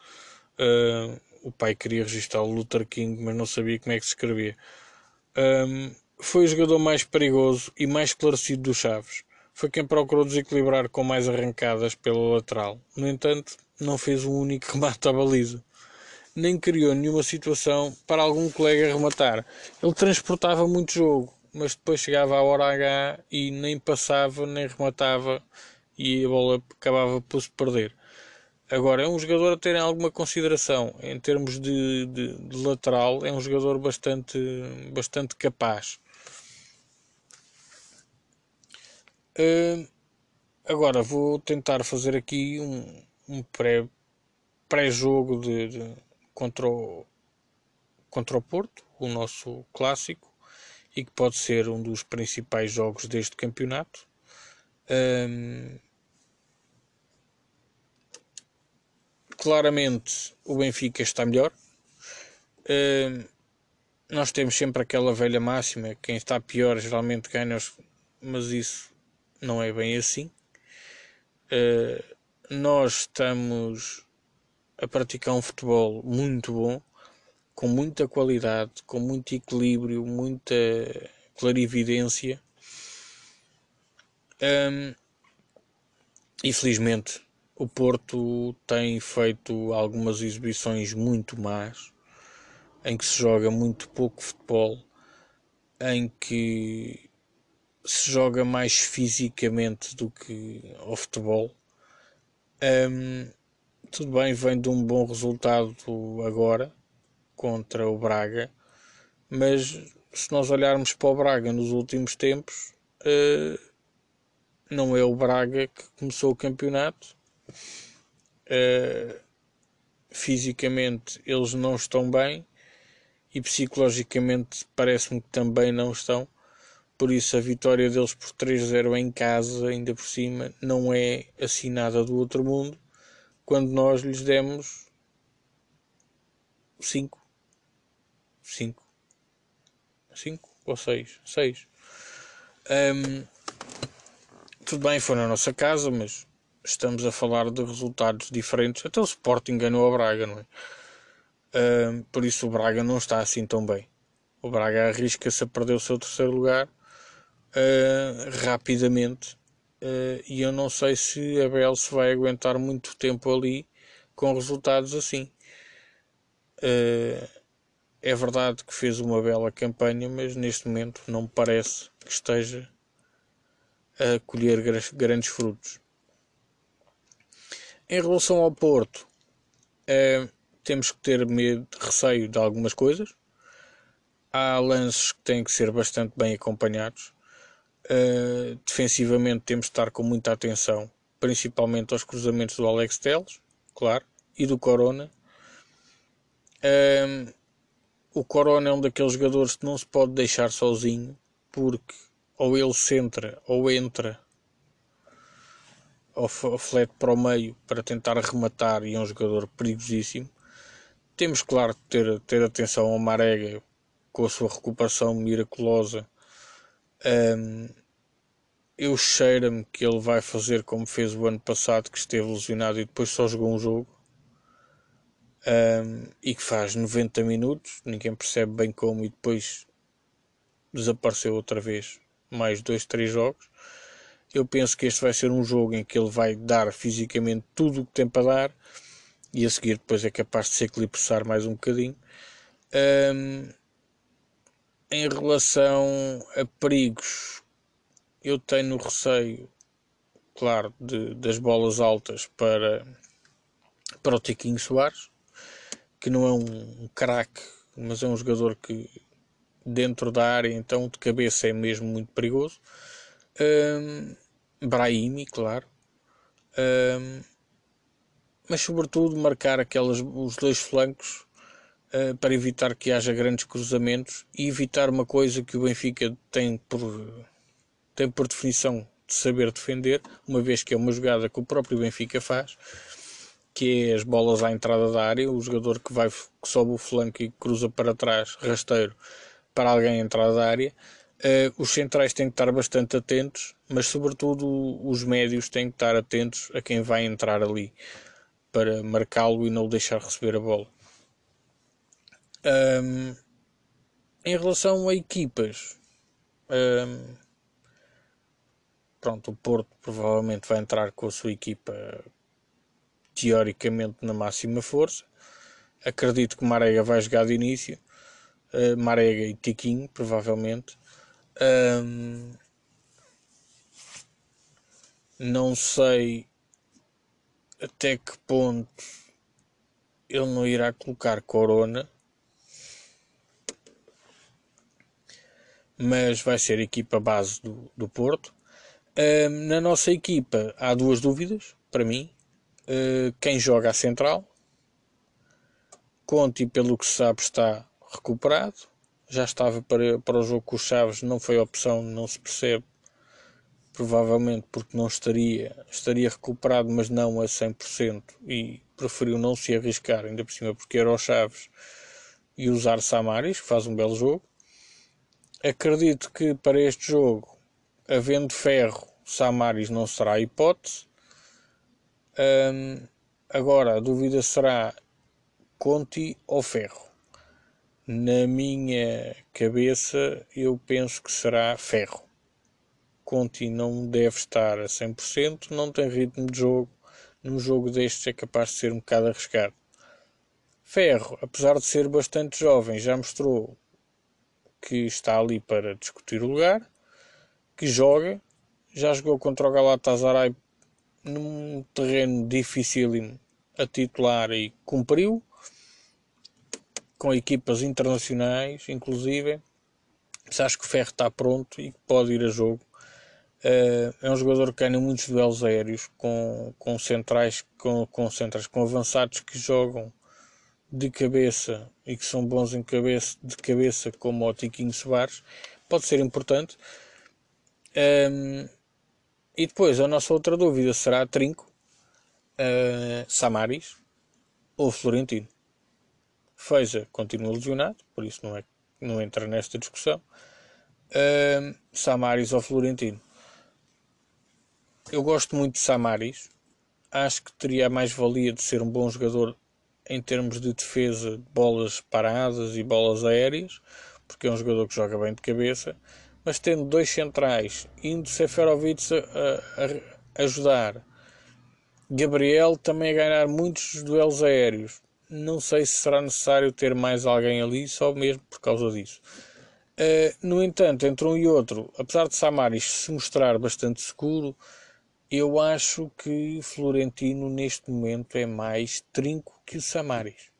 Uh, o pai queria registrar o Luther King, mas não sabia como é que se escrevia. Um, foi o jogador mais perigoso e mais esclarecido dos Chaves. Foi quem procurou desequilibrar com mais arrancadas pela lateral. No entanto, não fez um único remate à baliza. Nem criou nenhuma situação para algum colega rematar. Ele transportava muito jogo, mas depois chegava à hora H e nem passava nem rematava e a bola acabava por se perder. Agora, é um jogador a ter alguma consideração em termos de, de, de lateral, é um jogador bastante, bastante capaz. Uh, agora vou tentar fazer aqui um, um pré, pré-jogo de, de, contra, o, contra o Porto, o nosso clássico, e que pode ser um dos principais jogos deste campeonato. Um, claramente o Benfica está melhor. Uh, nós temos sempre aquela velha máxima: quem está pior geralmente ganha, mas isso não é bem assim. Uh, nós estamos a praticar um futebol muito bom, com muita qualidade, com muito equilíbrio, muita clarividência. Um, infelizmente, o Porto tem feito algumas exibições muito más, em que se joga muito pouco futebol, em que se joga mais fisicamente do que ao futebol. Um, tudo bem, vem de um bom resultado agora contra o Braga, mas se nós olharmos para o Braga nos últimos tempos, uh, não é o Braga que começou o campeonato. Uh, fisicamente eles não estão bem e psicologicamente parece-me que também não estão. Por isso, a vitória deles por 3-0 em casa, ainda por cima, não é assim nada do outro mundo. Quando nós lhes demos 5. 5. 5 ou 6? 6. Um, tudo bem, foi na nossa casa, mas estamos a falar de resultados diferentes. Até o Sporting ganhou a Braga, não é? Um, por isso o Braga não está assim tão bem. O Braga arrisca-se a perder o seu terceiro lugar uh, rapidamente. Uh, e eu não sei se a Bel se vai aguentar muito tempo ali com resultados assim. Uh, é verdade que fez uma bela campanha, mas neste momento não me parece que esteja a colher grandes frutos. Em relação ao Porto, temos que ter medo, receio de algumas coisas. Há lances que têm que ser bastante bem acompanhados. Uh, defensivamente temos de estar com muita atenção, principalmente aos cruzamentos do Alex Teles, claro, e do Corona. Uh, o Corona é um daqueles jogadores que não se pode deixar sozinho, porque ou ele centra ou entra ao flete para o meio para tentar rematar e é um jogador perigosíssimo. Temos, claro, de ter, ter atenção ao Marega com a sua recuperação miraculosa um, eu cheiro-me que ele vai fazer como fez o ano passado, que esteve lesionado e depois só jogou um jogo. Um, e que faz 90 minutos, ninguém percebe bem como, e depois desapareceu outra vez mais dois, três jogos. Eu penso que este vai ser um jogo em que ele vai dar fisicamente tudo o que tem para dar e a seguir depois é capaz de se eclipsar mais um bocadinho. Um, em relação a perigos, eu tenho receio, claro, de, das bolas altas para, para o Tiquinho Soares, que não é um, craque, mas é um jogador que dentro da área, então de cabeça é mesmo muito perigoso. Um, Brahimi, claro. Um, mas sobretudo marcar aquelas, os dois flancos uh, para evitar que haja grandes cruzamentos e evitar uma coisa que o Benfica tem por, tem por definição de saber defender, uma vez que é uma jogada que o próprio Benfica faz, que é as bolas à entrada da área, o jogador que vai que sobe o flanco e cruza para trás, rasteiro, para alguém entrar da área. Uh, os centrais têm que estar bastante atentos, mas sobretudo os médios têm que estar atentos a quem vai entrar ali para marcá-lo e não o deixar receber a bola. Um, em relação a equipas, um, pronto, o Porto provavelmente vai entrar com a sua equipa teoricamente na máxima força. Acredito que Marega vai jogar de início. Uh, Marega e Tiquinho, provavelmente. Um, não sei até que ponto ele não irá colocar Corona mas vai ser a equipa base do, do Porto. Na nossa equipa há duas dúvidas para mim. Uh, quem joga a central? Conte, pelo que se sabe, está recuperado. Já estava para, para o jogo com os Chaves, não foi opção, não se percebe. Provavelmente porque não estaria, estaria recuperado, mas não a 100% e preferiu não se arriscar, ainda por cima porque era o Chaves e usar Samaris, que faz um belo jogo acredito que para este jogo, havendo ferro, Samaris não será hipótese. Um, agora, a dúvida será Conti ou Ferro. Na minha cabeça, eu penso que será Ferro. Conti não deve estar a 100%, não tem ritmo de jogo. Num jogo destes é capaz de ser um bocado arriscado. Ferro, apesar de ser bastante jovem, já mostrou que está ali para discutir o lugar, que joga, já jogou contra o Galatasaray num terreno dificílimo a titular e cumpriu com equipas internacionais, inclusive. Mas acho que o Ferro está pronto e pode ir a jogo. Uh, é um jogador que ganha muitos duelos aéreos com, com centrais, com, com centrais, com avançados que jogam de cabeça e que são bons em cabeça, de cabeça como o Tiquinho Soares, pode ser importante. Um, e depois a nossa outra dúvida será Trinco, uh, Samaris ou Florentino. Feiza continua lesionado, por isso não, é, não entra nesta discussão. Uh, Samaris ou Florentino. Eu gosto muito de Samaris. Acho que teria a mais-valia de ser um bom jogador em termos de defesa de bolas paradas e bolas aéreas, porque é um jogador que joga bem de cabeça, mas tendo dois centrais, indo Seferovic a, a, ajudar, Gabriel também a ganhar muitos duelos aéreos. Não sei se será necessário ter mais alguém ali, só mesmo por causa disso. Uh, no entanto, entre um e outro, apesar de Samaris se mostrar bastante seguro, eu acho que Florentino neste momento é mais trinco que o Samaris.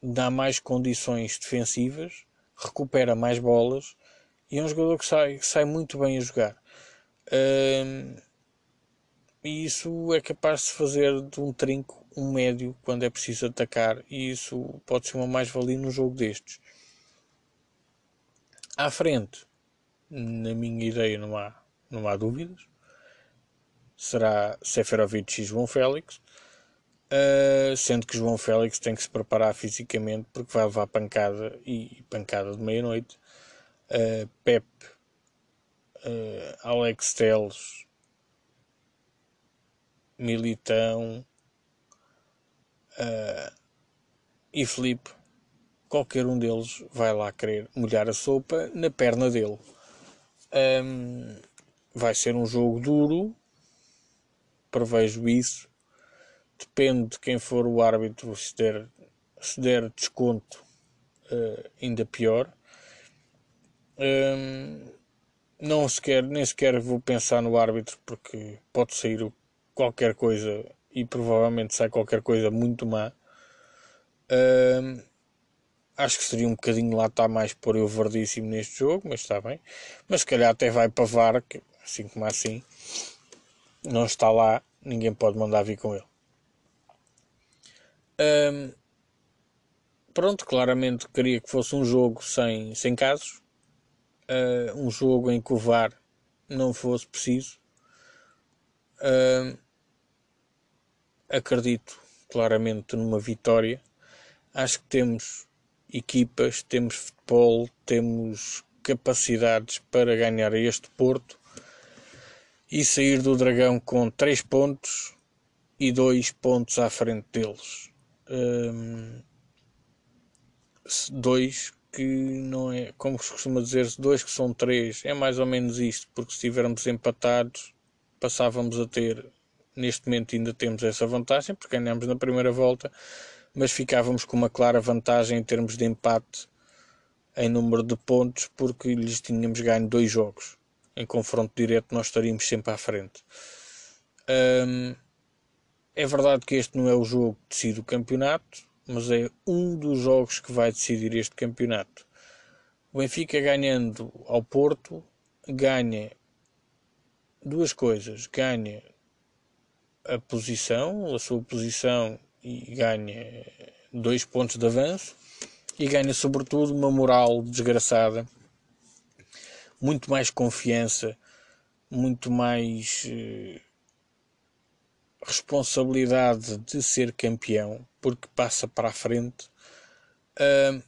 Dá mais condições defensivas, recupera mais bolas e é um jogador que sai, sai muito bem a jogar. Um, e isso é capaz de fazer de um trinco um médio quando é preciso atacar e isso pode ser uma mais-valia num jogo destes. À frente, na minha ideia não há, não há dúvidas será Seferovic e João Félix, uh, sendo que João Félix tem que se preparar fisicamente porque vai levar pancada e pancada de meia-noite. Uh, Pep, uh, Alex Teles, Militão e Felipe, qualquer um deles vai lá querer molhar a sopa na perna dele. Um, vai ser um jogo duro, prevejo isso. Depende de quem for o árbitro, se der, se der desconto, uh, ainda pior. Um, não sequer, nem sequer vou pensar no árbitro porque pode sair qualquer coisa e provavelmente sai qualquer coisa muito má. Um, acho que seria um bocadinho lá está mais por eu verdíssimo neste jogo, mas está bem. Mas se calhar até vai para VAR, assim como assim não está lá, ninguém pode mandar vir com ele. Um, pronto, claramente queria que fosse um jogo sem, sem casos, uh, um jogo em que o VAR não fosse preciso. Acredito claramente numa vitória. Acho que temos equipas, temos futebol, temos capacidades para ganhar este Porto e sair do Dragão com 3 pontos e 2 pontos à frente deles. Um, dois que não é, como se costuma dizer, dois que são três, é mais ou menos isto, porque se estivermos empatados, passávamos a ter, neste momento ainda temos essa vantagem, porque ganhamos na primeira volta, mas ficávamos com uma clara vantagem em termos de empate em número de pontos, porque lhes tínhamos ganho dois jogos em confronto direto nós estaríamos sempre à frente. É verdade que este não é o jogo que decide o campeonato, mas é um dos jogos que vai decidir este campeonato. O Benfica ganhando ao Porto ganha duas coisas: ganha a posição, a sua posição e ganha dois pontos de avanço e ganha sobretudo uma moral desgraçada muito mais confiança, muito mais eh, responsabilidade de ser campeão, porque passa para a frente. Uh,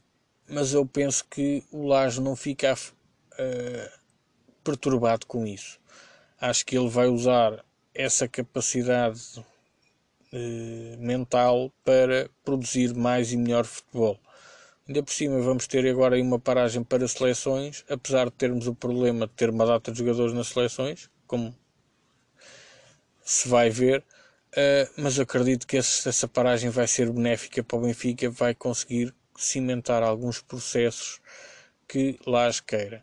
mas eu penso que o Lage não fica uh, perturbado com isso. Acho que ele vai usar essa capacidade uh, mental para produzir mais e melhor futebol. Ainda por cima vamos ter agora uma paragem para seleções, apesar de termos o problema de ter uma data de jogadores nas seleções, como se vai ver, uh, mas acredito que esse, essa paragem vai ser benéfica para o Benfica, vai conseguir cimentar alguns processos que lá as queira.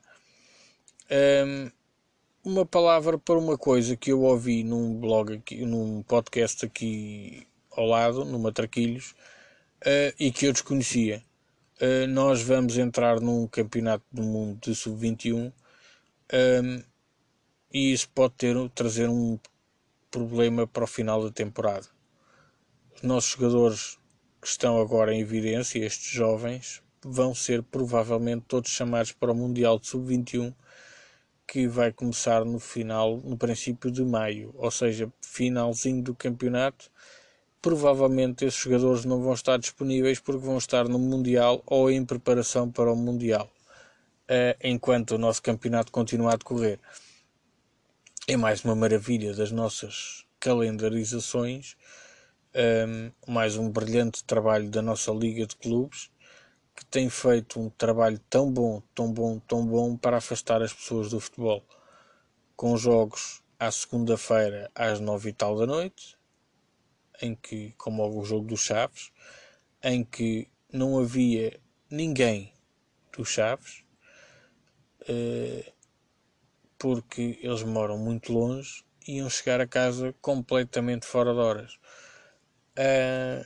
Um, uma palavra para uma coisa que eu ouvi num blog aqui, num podcast aqui ao lado, no Matraquilhos, uh, e que eu desconhecia. Uh, nós vamos entrar num campeonato do mundo de sub-21 um, e isso pode ter, trazer um problema para o final da temporada. Os nossos jogadores que estão agora em evidência, estes jovens, vão ser provavelmente todos chamados para o Mundial de Sub-21 que vai começar no final, no princípio de maio, ou seja, finalzinho do campeonato. Provavelmente esses jogadores não vão estar disponíveis porque vão estar no Mundial ou em preparação para o Mundial, eh, enquanto o nosso campeonato continua a decorrer. É mais uma maravilha das nossas calendarizações, um, mais um brilhante trabalho da nossa Liga de Clubes, que tem feito um trabalho tão bom, tão bom, tão bom para afastar as pessoas do futebol, com jogos à segunda-feira às nove e tal da noite, em que, como o jogo dos Chaves, em que não havia ninguém dos Chaves, uh, porque eles moram muito longe e iam chegar a casa completamente fora de horas. A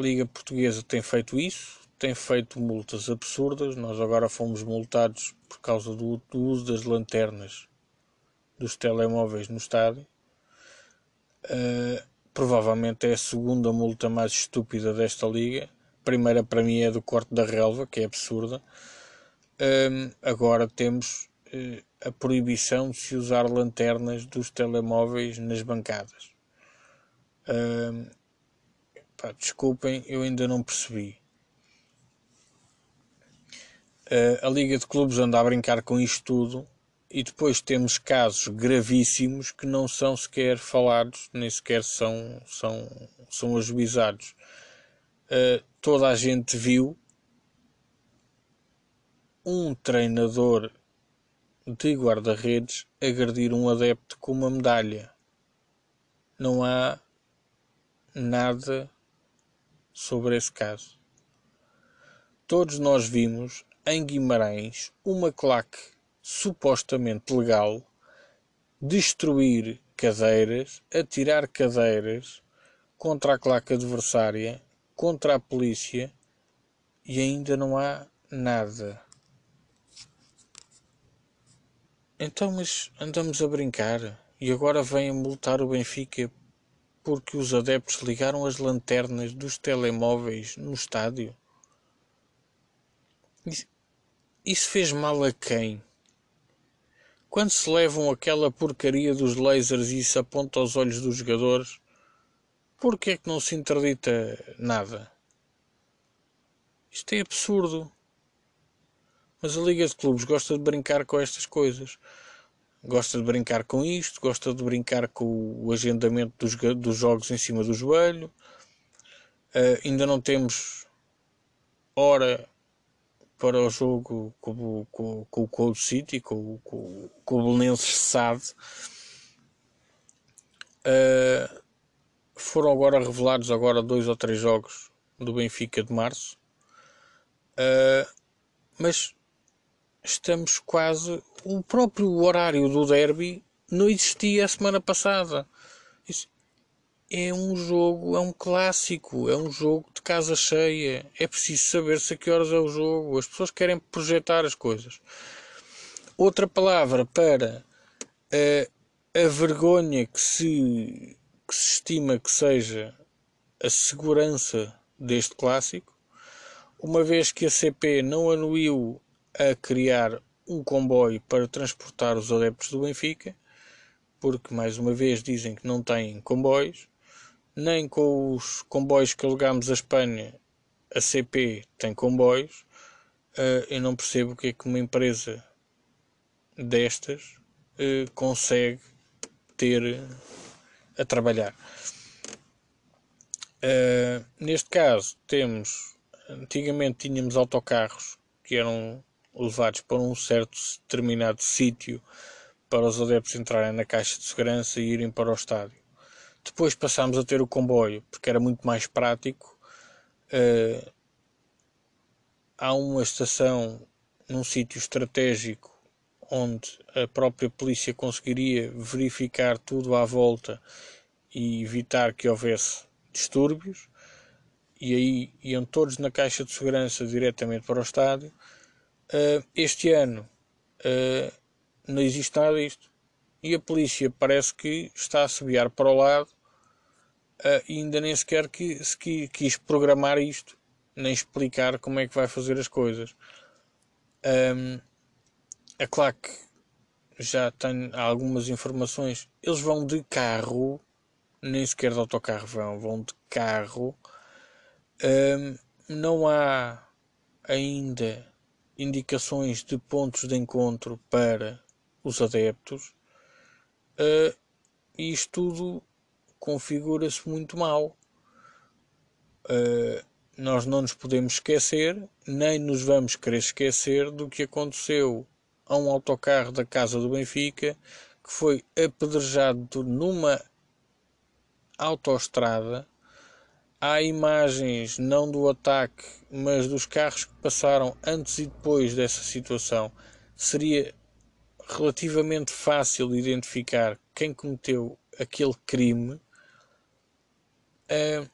Liga Portuguesa tem feito isso, tem feito multas absurdas. Nós agora fomos multados por causa do, do uso das lanternas dos telemóveis no estádio. Uh, provavelmente é a segunda multa mais estúpida desta liga. A primeira para mim é do corte da relva, que é absurda. Um, agora temos uh, a proibição de se usar lanternas dos telemóveis nas bancadas. Um, pá, desculpem, eu ainda não percebi. Uh, a Liga de Clubes anda a brincar com isto tudo e depois temos casos gravíssimos que não são sequer falados, nem sequer são, são, são ajuizados. Uh, toda a gente viu um treinador de guarda-redes agredir um adepto com uma medalha. Não há nada sobre esse caso. Todos nós vimos em Guimarães uma claque supostamente legal destruir cadeiras, atirar cadeiras contra a claque adversária, contra a polícia e ainda não há nada. Então, mas andamos a brincar e agora vêm multar o Benfica porque os adeptos ligaram as lanternas dos telemóveis no estádio? Isso fez mal a quem? Quando se levam aquela porcaria dos lasers e isso aponta aos olhos dos jogadores, por que é que não se interdita nada? Isto é absurdo. Mas a Liga de Clubes gosta de brincar com estas coisas. Gosta de brincar com isto, gosta de brincar com o agendamento dos, dos jogos em cima do joelho. Uh, ainda não temos hora para o jogo com, com, com o Cold City, com, com, com o Belenenses SAD. Uh, foram agora revelados agora dois ou três jogos do Benfica de março. Uh, mas estamos quase. O próprio horário do derby não existia a semana passada. É um jogo, é um clássico, é um jogo de casa cheia. É preciso saber-se a que horas é o jogo. As pessoas querem projetar as coisas. Outra palavra para a, a vergonha que se, que se estima que seja a segurança deste clássico, uma vez que a CP não anuiu a criar um comboio para transportar os adeptos do Benfica, porque mais uma vez dizem que não têm comboios, nem com os comboios que alugámos a Espanha, a CP tem comboios. Uh, eu não percebo o que é que uma empresa destas uh, consegue ter uh, a trabalhar. neste caso, temos antigamente tínhamos autocarros que eram levados para um certo determinado sítio para os adeptos entrarem na caixa de segurança e irem para o estádio. Depois passámos a ter o comboio, porque era muito mais prático. Uh, há uma estação num sítio estratégico onde a própria polícia conseguiria verificar tudo à volta e evitar que houvesse distúrbios, e aí iam todos na caixa de segurança diretamente para o estádio. Uh, este ano uh, não existe nada disto. E a polícia parece que está a subiar para o lado e ainda nem sequer que, se quis programar isto, nem explicar como é que vai fazer as coisas. Um, é claro que já tenho algumas informações. Eles vão de carro, nem sequer de autocarro vão, vão de carro. Um, não há ainda indicações de pontos de encontro para os adeptos. Uh, isto tudo configura-se muito mal. Uh, nós não nos podemos esquecer, nem nos vamos querer esquecer do que aconteceu a um autocarro da Casa do Benfica que foi apedrejado numa autoestrada. Há imagens não do ataque, mas dos carros que passaram antes e depois dessa situação. Seria relativamente fácil identificar quem cometeu aquele crime. Uh,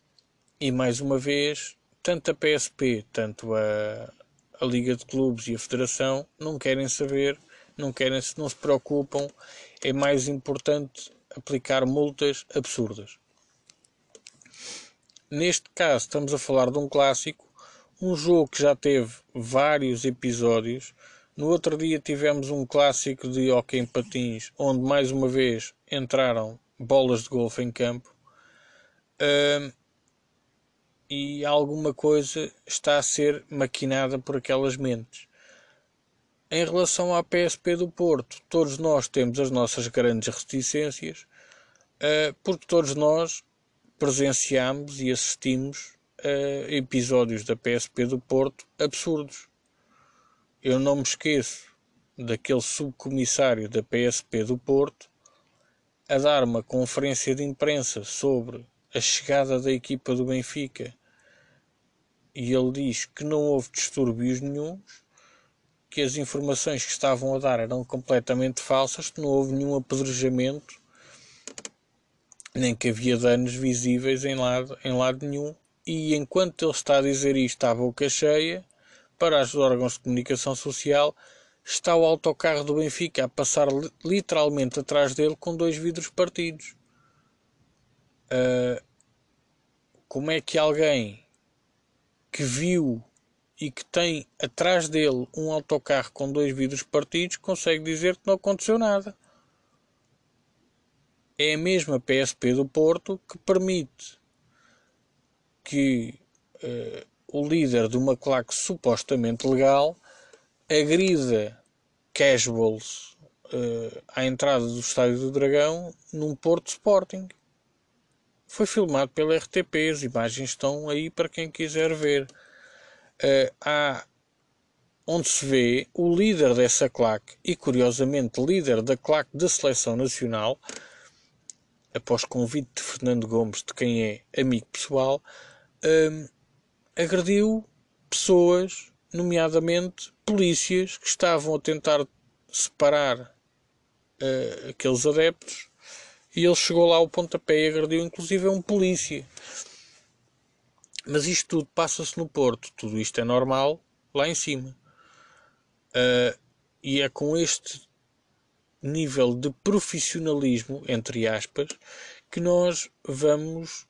e mais uma vez, tanto a PSP, tanto a, a Liga de Clubes e a Federação não querem saber, não querem, não se preocupam. É mais importante aplicar multas absurdas. Neste caso, estamos a falar de um clássico, um jogo que já teve vários episódios. No outro dia tivemos um clássico de hockey em patins, onde mais uma vez entraram bolas de golfe em campo. E alguma coisa está a ser maquinada por aquelas mentes. Em relação à PSP do Porto, todos nós temos as nossas grandes reticências, uh, porque todos nós presenciamos e assistimos a episódios da PSP do Porto absurdos. Eu não me esqueço daquele subcomissário da PSP do Porto a dar uma conferência de imprensa sobre a chegada da equipa do Benfica e ele diz que não houve distúrbios nenhums, que as informações que estavam a dar eram completamente falsas, que não houve nenhum apedrejamento, nem que havia danos visíveis em lado, em lado nenhum. E enquanto ele está a dizer isto à boca cheia, para os órgãos de comunicação social, está o autocarro do Benfica a passar literalmente atrás dele com dois vidros partidos. Uh, como é que alguém que viu e que tem atrás dele um autocarro com dois vidros partidos consegue dizer que não aconteceu nada. É a mesma PSP do Porto que permite que uh, o líder de uma claque supostamente legal agrida casuals uh, à entrada do Estádio do Dragão num Porto Sporting. Foi filmado pela RTP, as imagens estão aí para quem quiser ver. Uh, há onde se vê o líder dessa claque e curiosamente líder da claque da seleção nacional, após convite de Fernando Gomes, de quem é amigo pessoal, uh, agrediu pessoas, nomeadamente polícias, que estavam a tentar separar uh, aqueles adeptos e ele chegou lá ao pontapé e agrediu inclusive um polícia. Mas isto tudo passa-se no Porto, tudo isto é normal lá em cima. Uh, e é com este nível de profissionalismo, entre aspas, que nós vamos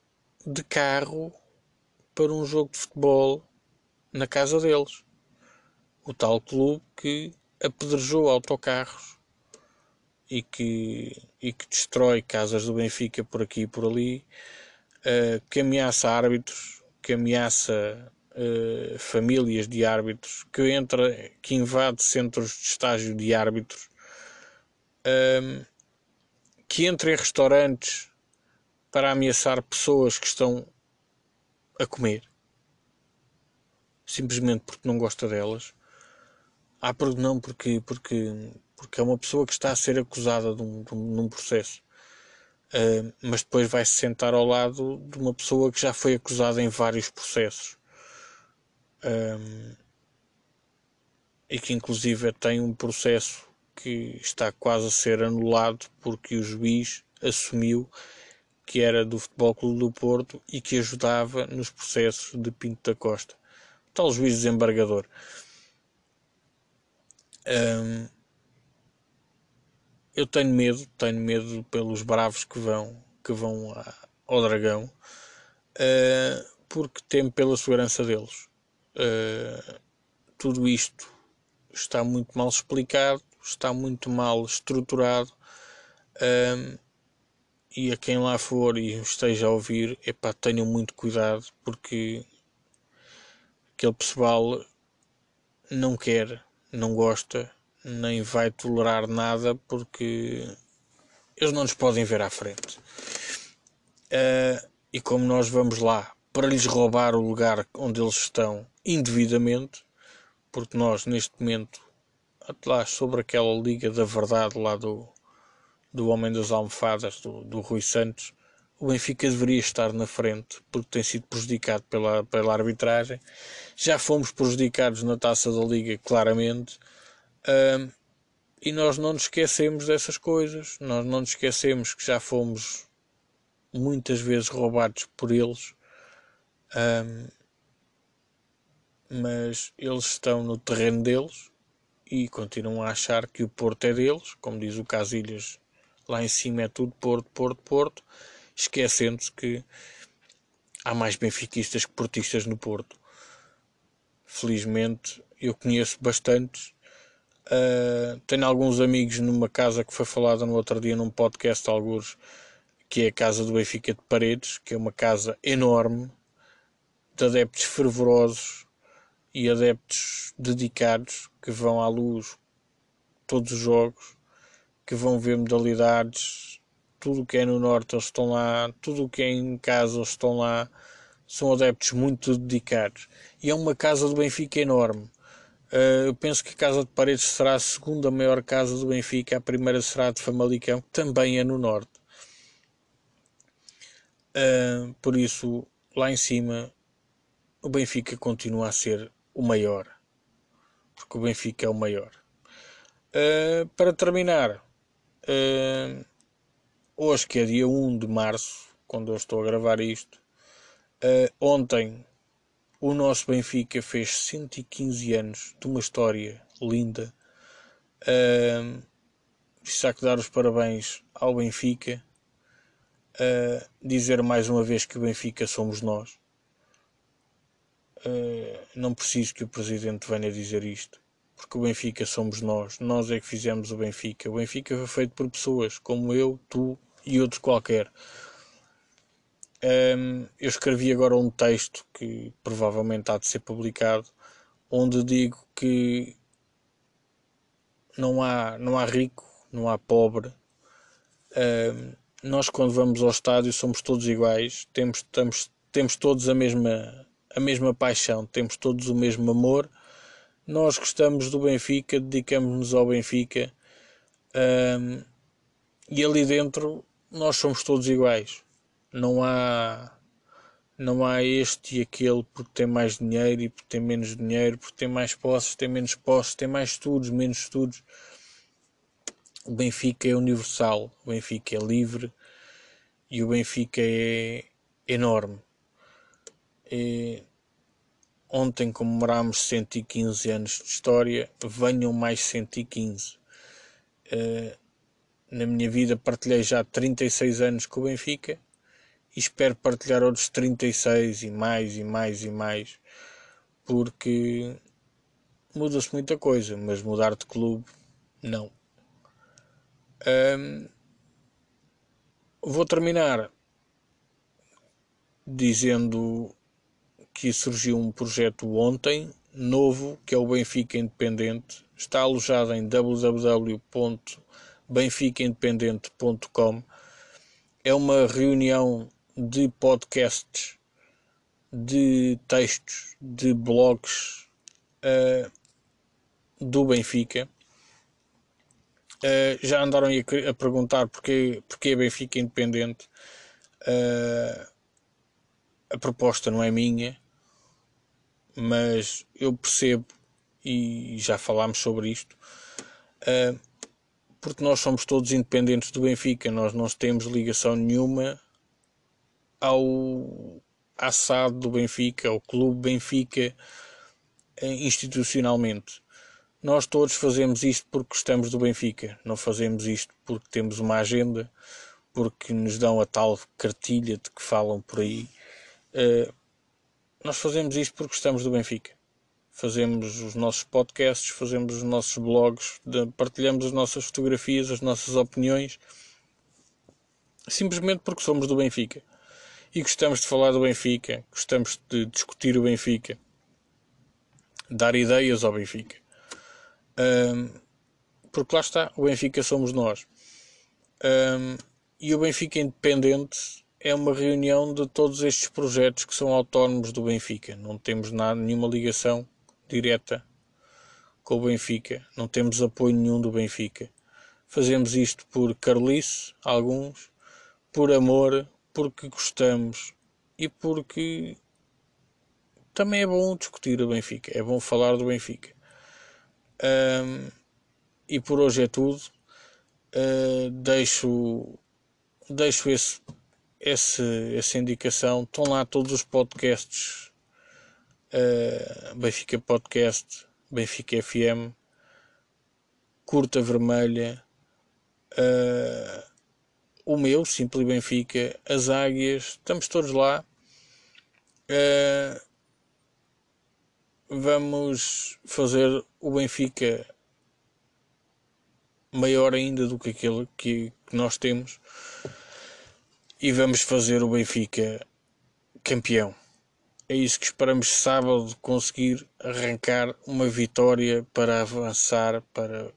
de carro para um jogo de futebol na casa deles. O tal clube que apedrejou autocarros e que, e que destrói casas do Benfica por aqui e por ali, uh, que ameaça árbitros, que ameaça uh, famílias de árbitros, que entra, que invade centros de estágio de árbitros, uh, que entra em restaurantes para ameaçar pessoas que estão a comer. simplesmente porque não gosta delas. Ah, não, porque, porque, porque é uma pessoa que está a ser acusada de um, de um, de um processo. Uh, mas depois vai se sentar ao lado de uma pessoa que já foi acusada em vários processos um, e que inclusive tem um processo que está quase a ser anulado porque o juiz assumiu que era do Futebol Clube do Porto e que ajudava nos processos de Pinto da Costa. O tal juiz desembargador. Um, eu tenho medo, tenho medo pelos bravos que vão, que vão ao Dragão, uh, porque temo pela segurança deles. Uh, tudo isto está muito mal explicado, está muito mal estruturado. Uh, e a quem lá for e esteja a ouvir, epá, tenham muito cuidado porque aquele pessoal não quer, não gosta, nem vai tolerar nada porque eles não nos podem ver à frente. Uh, e como nós vamos lá para lhes roubar o lugar onde eles estão indevidamente, porque nós neste momento, lá sobre aquela Liga da Verdade lá do, do Homem das Almofadas, do, do Rui Santos, o Benfica deveria estar na frente porque tem sido prejudicado pela, pela arbitragem. Já fomos prejudicados na taça da Liga, claramente. Uh, e nós não nos esquecemos dessas coisas. Nós não nos esquecemos que já fomos muitas vezes roubados por eles. Um, mas eles estão no terreno deles e continuam a achar que o Porto é deles, como diz o Casilhas, lá em cima é tudo Porto, Porto, Porto, esquecendo-se que há mais benfiquistas que portistas no Porto. Felizmente eu conheço bastantes. Uh, tenho alguns amigos numa casa que foi falada no outro dia num podcast, alguns, que é a casa do Benfica de Paredes, que é uma casa enorme, de adeptos fervorosos e adeptos dedicados que vão à luz todos os jogos, que vão ver modalidades, tudo o que é no norte eles estão lá, tudo o que é em casa eles estão lá, são adeptos muito dedicados. E é uma casa do Benfica enorme. Uh, eu penso que a Casa de Paredes será a segunda maior casa do Benfica, a primeira será a de Famalicão, também é no norte. Uh, por isso, lá em cima, o Benfica continua a ser o maior. Porque o Benfica é o maior. Uh, para terminar, hoje que é dia 1 de março, quando eu estou a gravar isto, ontem o nosso Benfica fez 115 anos de uma história linda. Uh, há que dar os parabéns ao Benfica. Uh, dizer mais uma vez que o Benfica somos nós. Uh, não preciso que o Presidente venha dizer isto, porque o Benfica somos nós, nós é que fizemos o Benfica. O Benfica foi feito por pessoas como eu, tu e outros qualquer. Um, eu escrevi agora um texto que provavelmente há de ser publicado, onde digo que não há, não há rico, não há pobre. Um, nós, quando vamos ao estádio, somos todos iguais, temos, estamos, temos todos a mesma a mesma paixão, temos todos o mesmo amor. Nós gostamos do Benfica, dedicamos-nos ao Benfica um, e ali dentro nós somos todos iguais. Não há não há este e aquele porque tem mais dinheiro e porque tem menos dinheiro, porque tem mais posses, tem menos posses, tem mais estudos, menos estudos. O Benfica é universal, o Benfica é livre e o Benfica é enorme. E ontem comemorámos 115 anos de história, venham mais 115. Uh, eh, na minha vida partilhei já 36 anos com o Benfica e espero partilhar outros 36 e mais e mais e mais, porque muda-se muita coisa, mas mudar de clube, não. Vou terminar dizendo que surgiu um projeto ontem, novo, que é o Benfica Independente. Está alojado em www.benficaindependente.com. É uma reunião de podcasts de textos de blogs uh, do Benfica. Uh, já andaram a, a, perguntar porque, porque é Benfica independente. Uh, a proposta não é minha, mas eu percebo e já falámos sobre isto. Porque nós somos todos independentes do Benfica, nós não temos ligação nenhuma ao assado do Benfica, ao clube Benfica institucionalmente. Nós todos fazemos isto porque gostamos do Benfica, não fazemos isto porque temos uma agenda, porque nos dão a tal cartilha de que falam por aí. Uh, nós fazemos isto porque gostamos do Benfica. Fazemos os nossos podcasts, fazemos os nossos blogs, partilhamos as nossas fotografias, as nossas opiniões, simplesmente porque somos do Benfica. E gostamos de falar do Benfica, gostamos de discutir o Benfica, dar ideias ao Benfica. Um, porque lá está, o Benfica somos nós. Um, e o Benfica Independente é uma reunião de todos estes projetos que são autónomos do Benfica. Não temos nada, nenhuma ligação direta com o Benfica. Não temos apoio nenhum do Benfica. Fazemos isto por carlice, alguns, por amor, porque gostamos e porque também é bom discutir o Benfica. É bom falar do Benfica. Um, e por hoje é tudo. Uh, deixo deixo esse, esse, essa indicação. Estão lá todos os podcasts. Uh, Benfica Podcast, Benfica FM, Curta Vermelha, uh, o meu, Simples Benfica, as Águias, estamos todos lá. Uh, vamos fazer o Benfica maior ainda do que aquele que, que nós temos e vamos fazer o Benfica campeão. É isso que esperamos sábado conseguir arrancar uma vitória para avançar para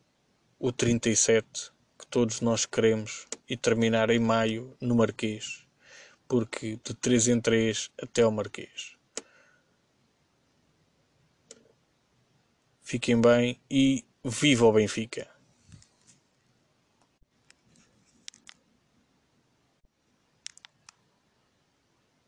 o 37 que todos nós queremos e terminar em maio no Marquês, porque de 3 em 3 até o Marquês. Fiquem bem e viva o Benfica!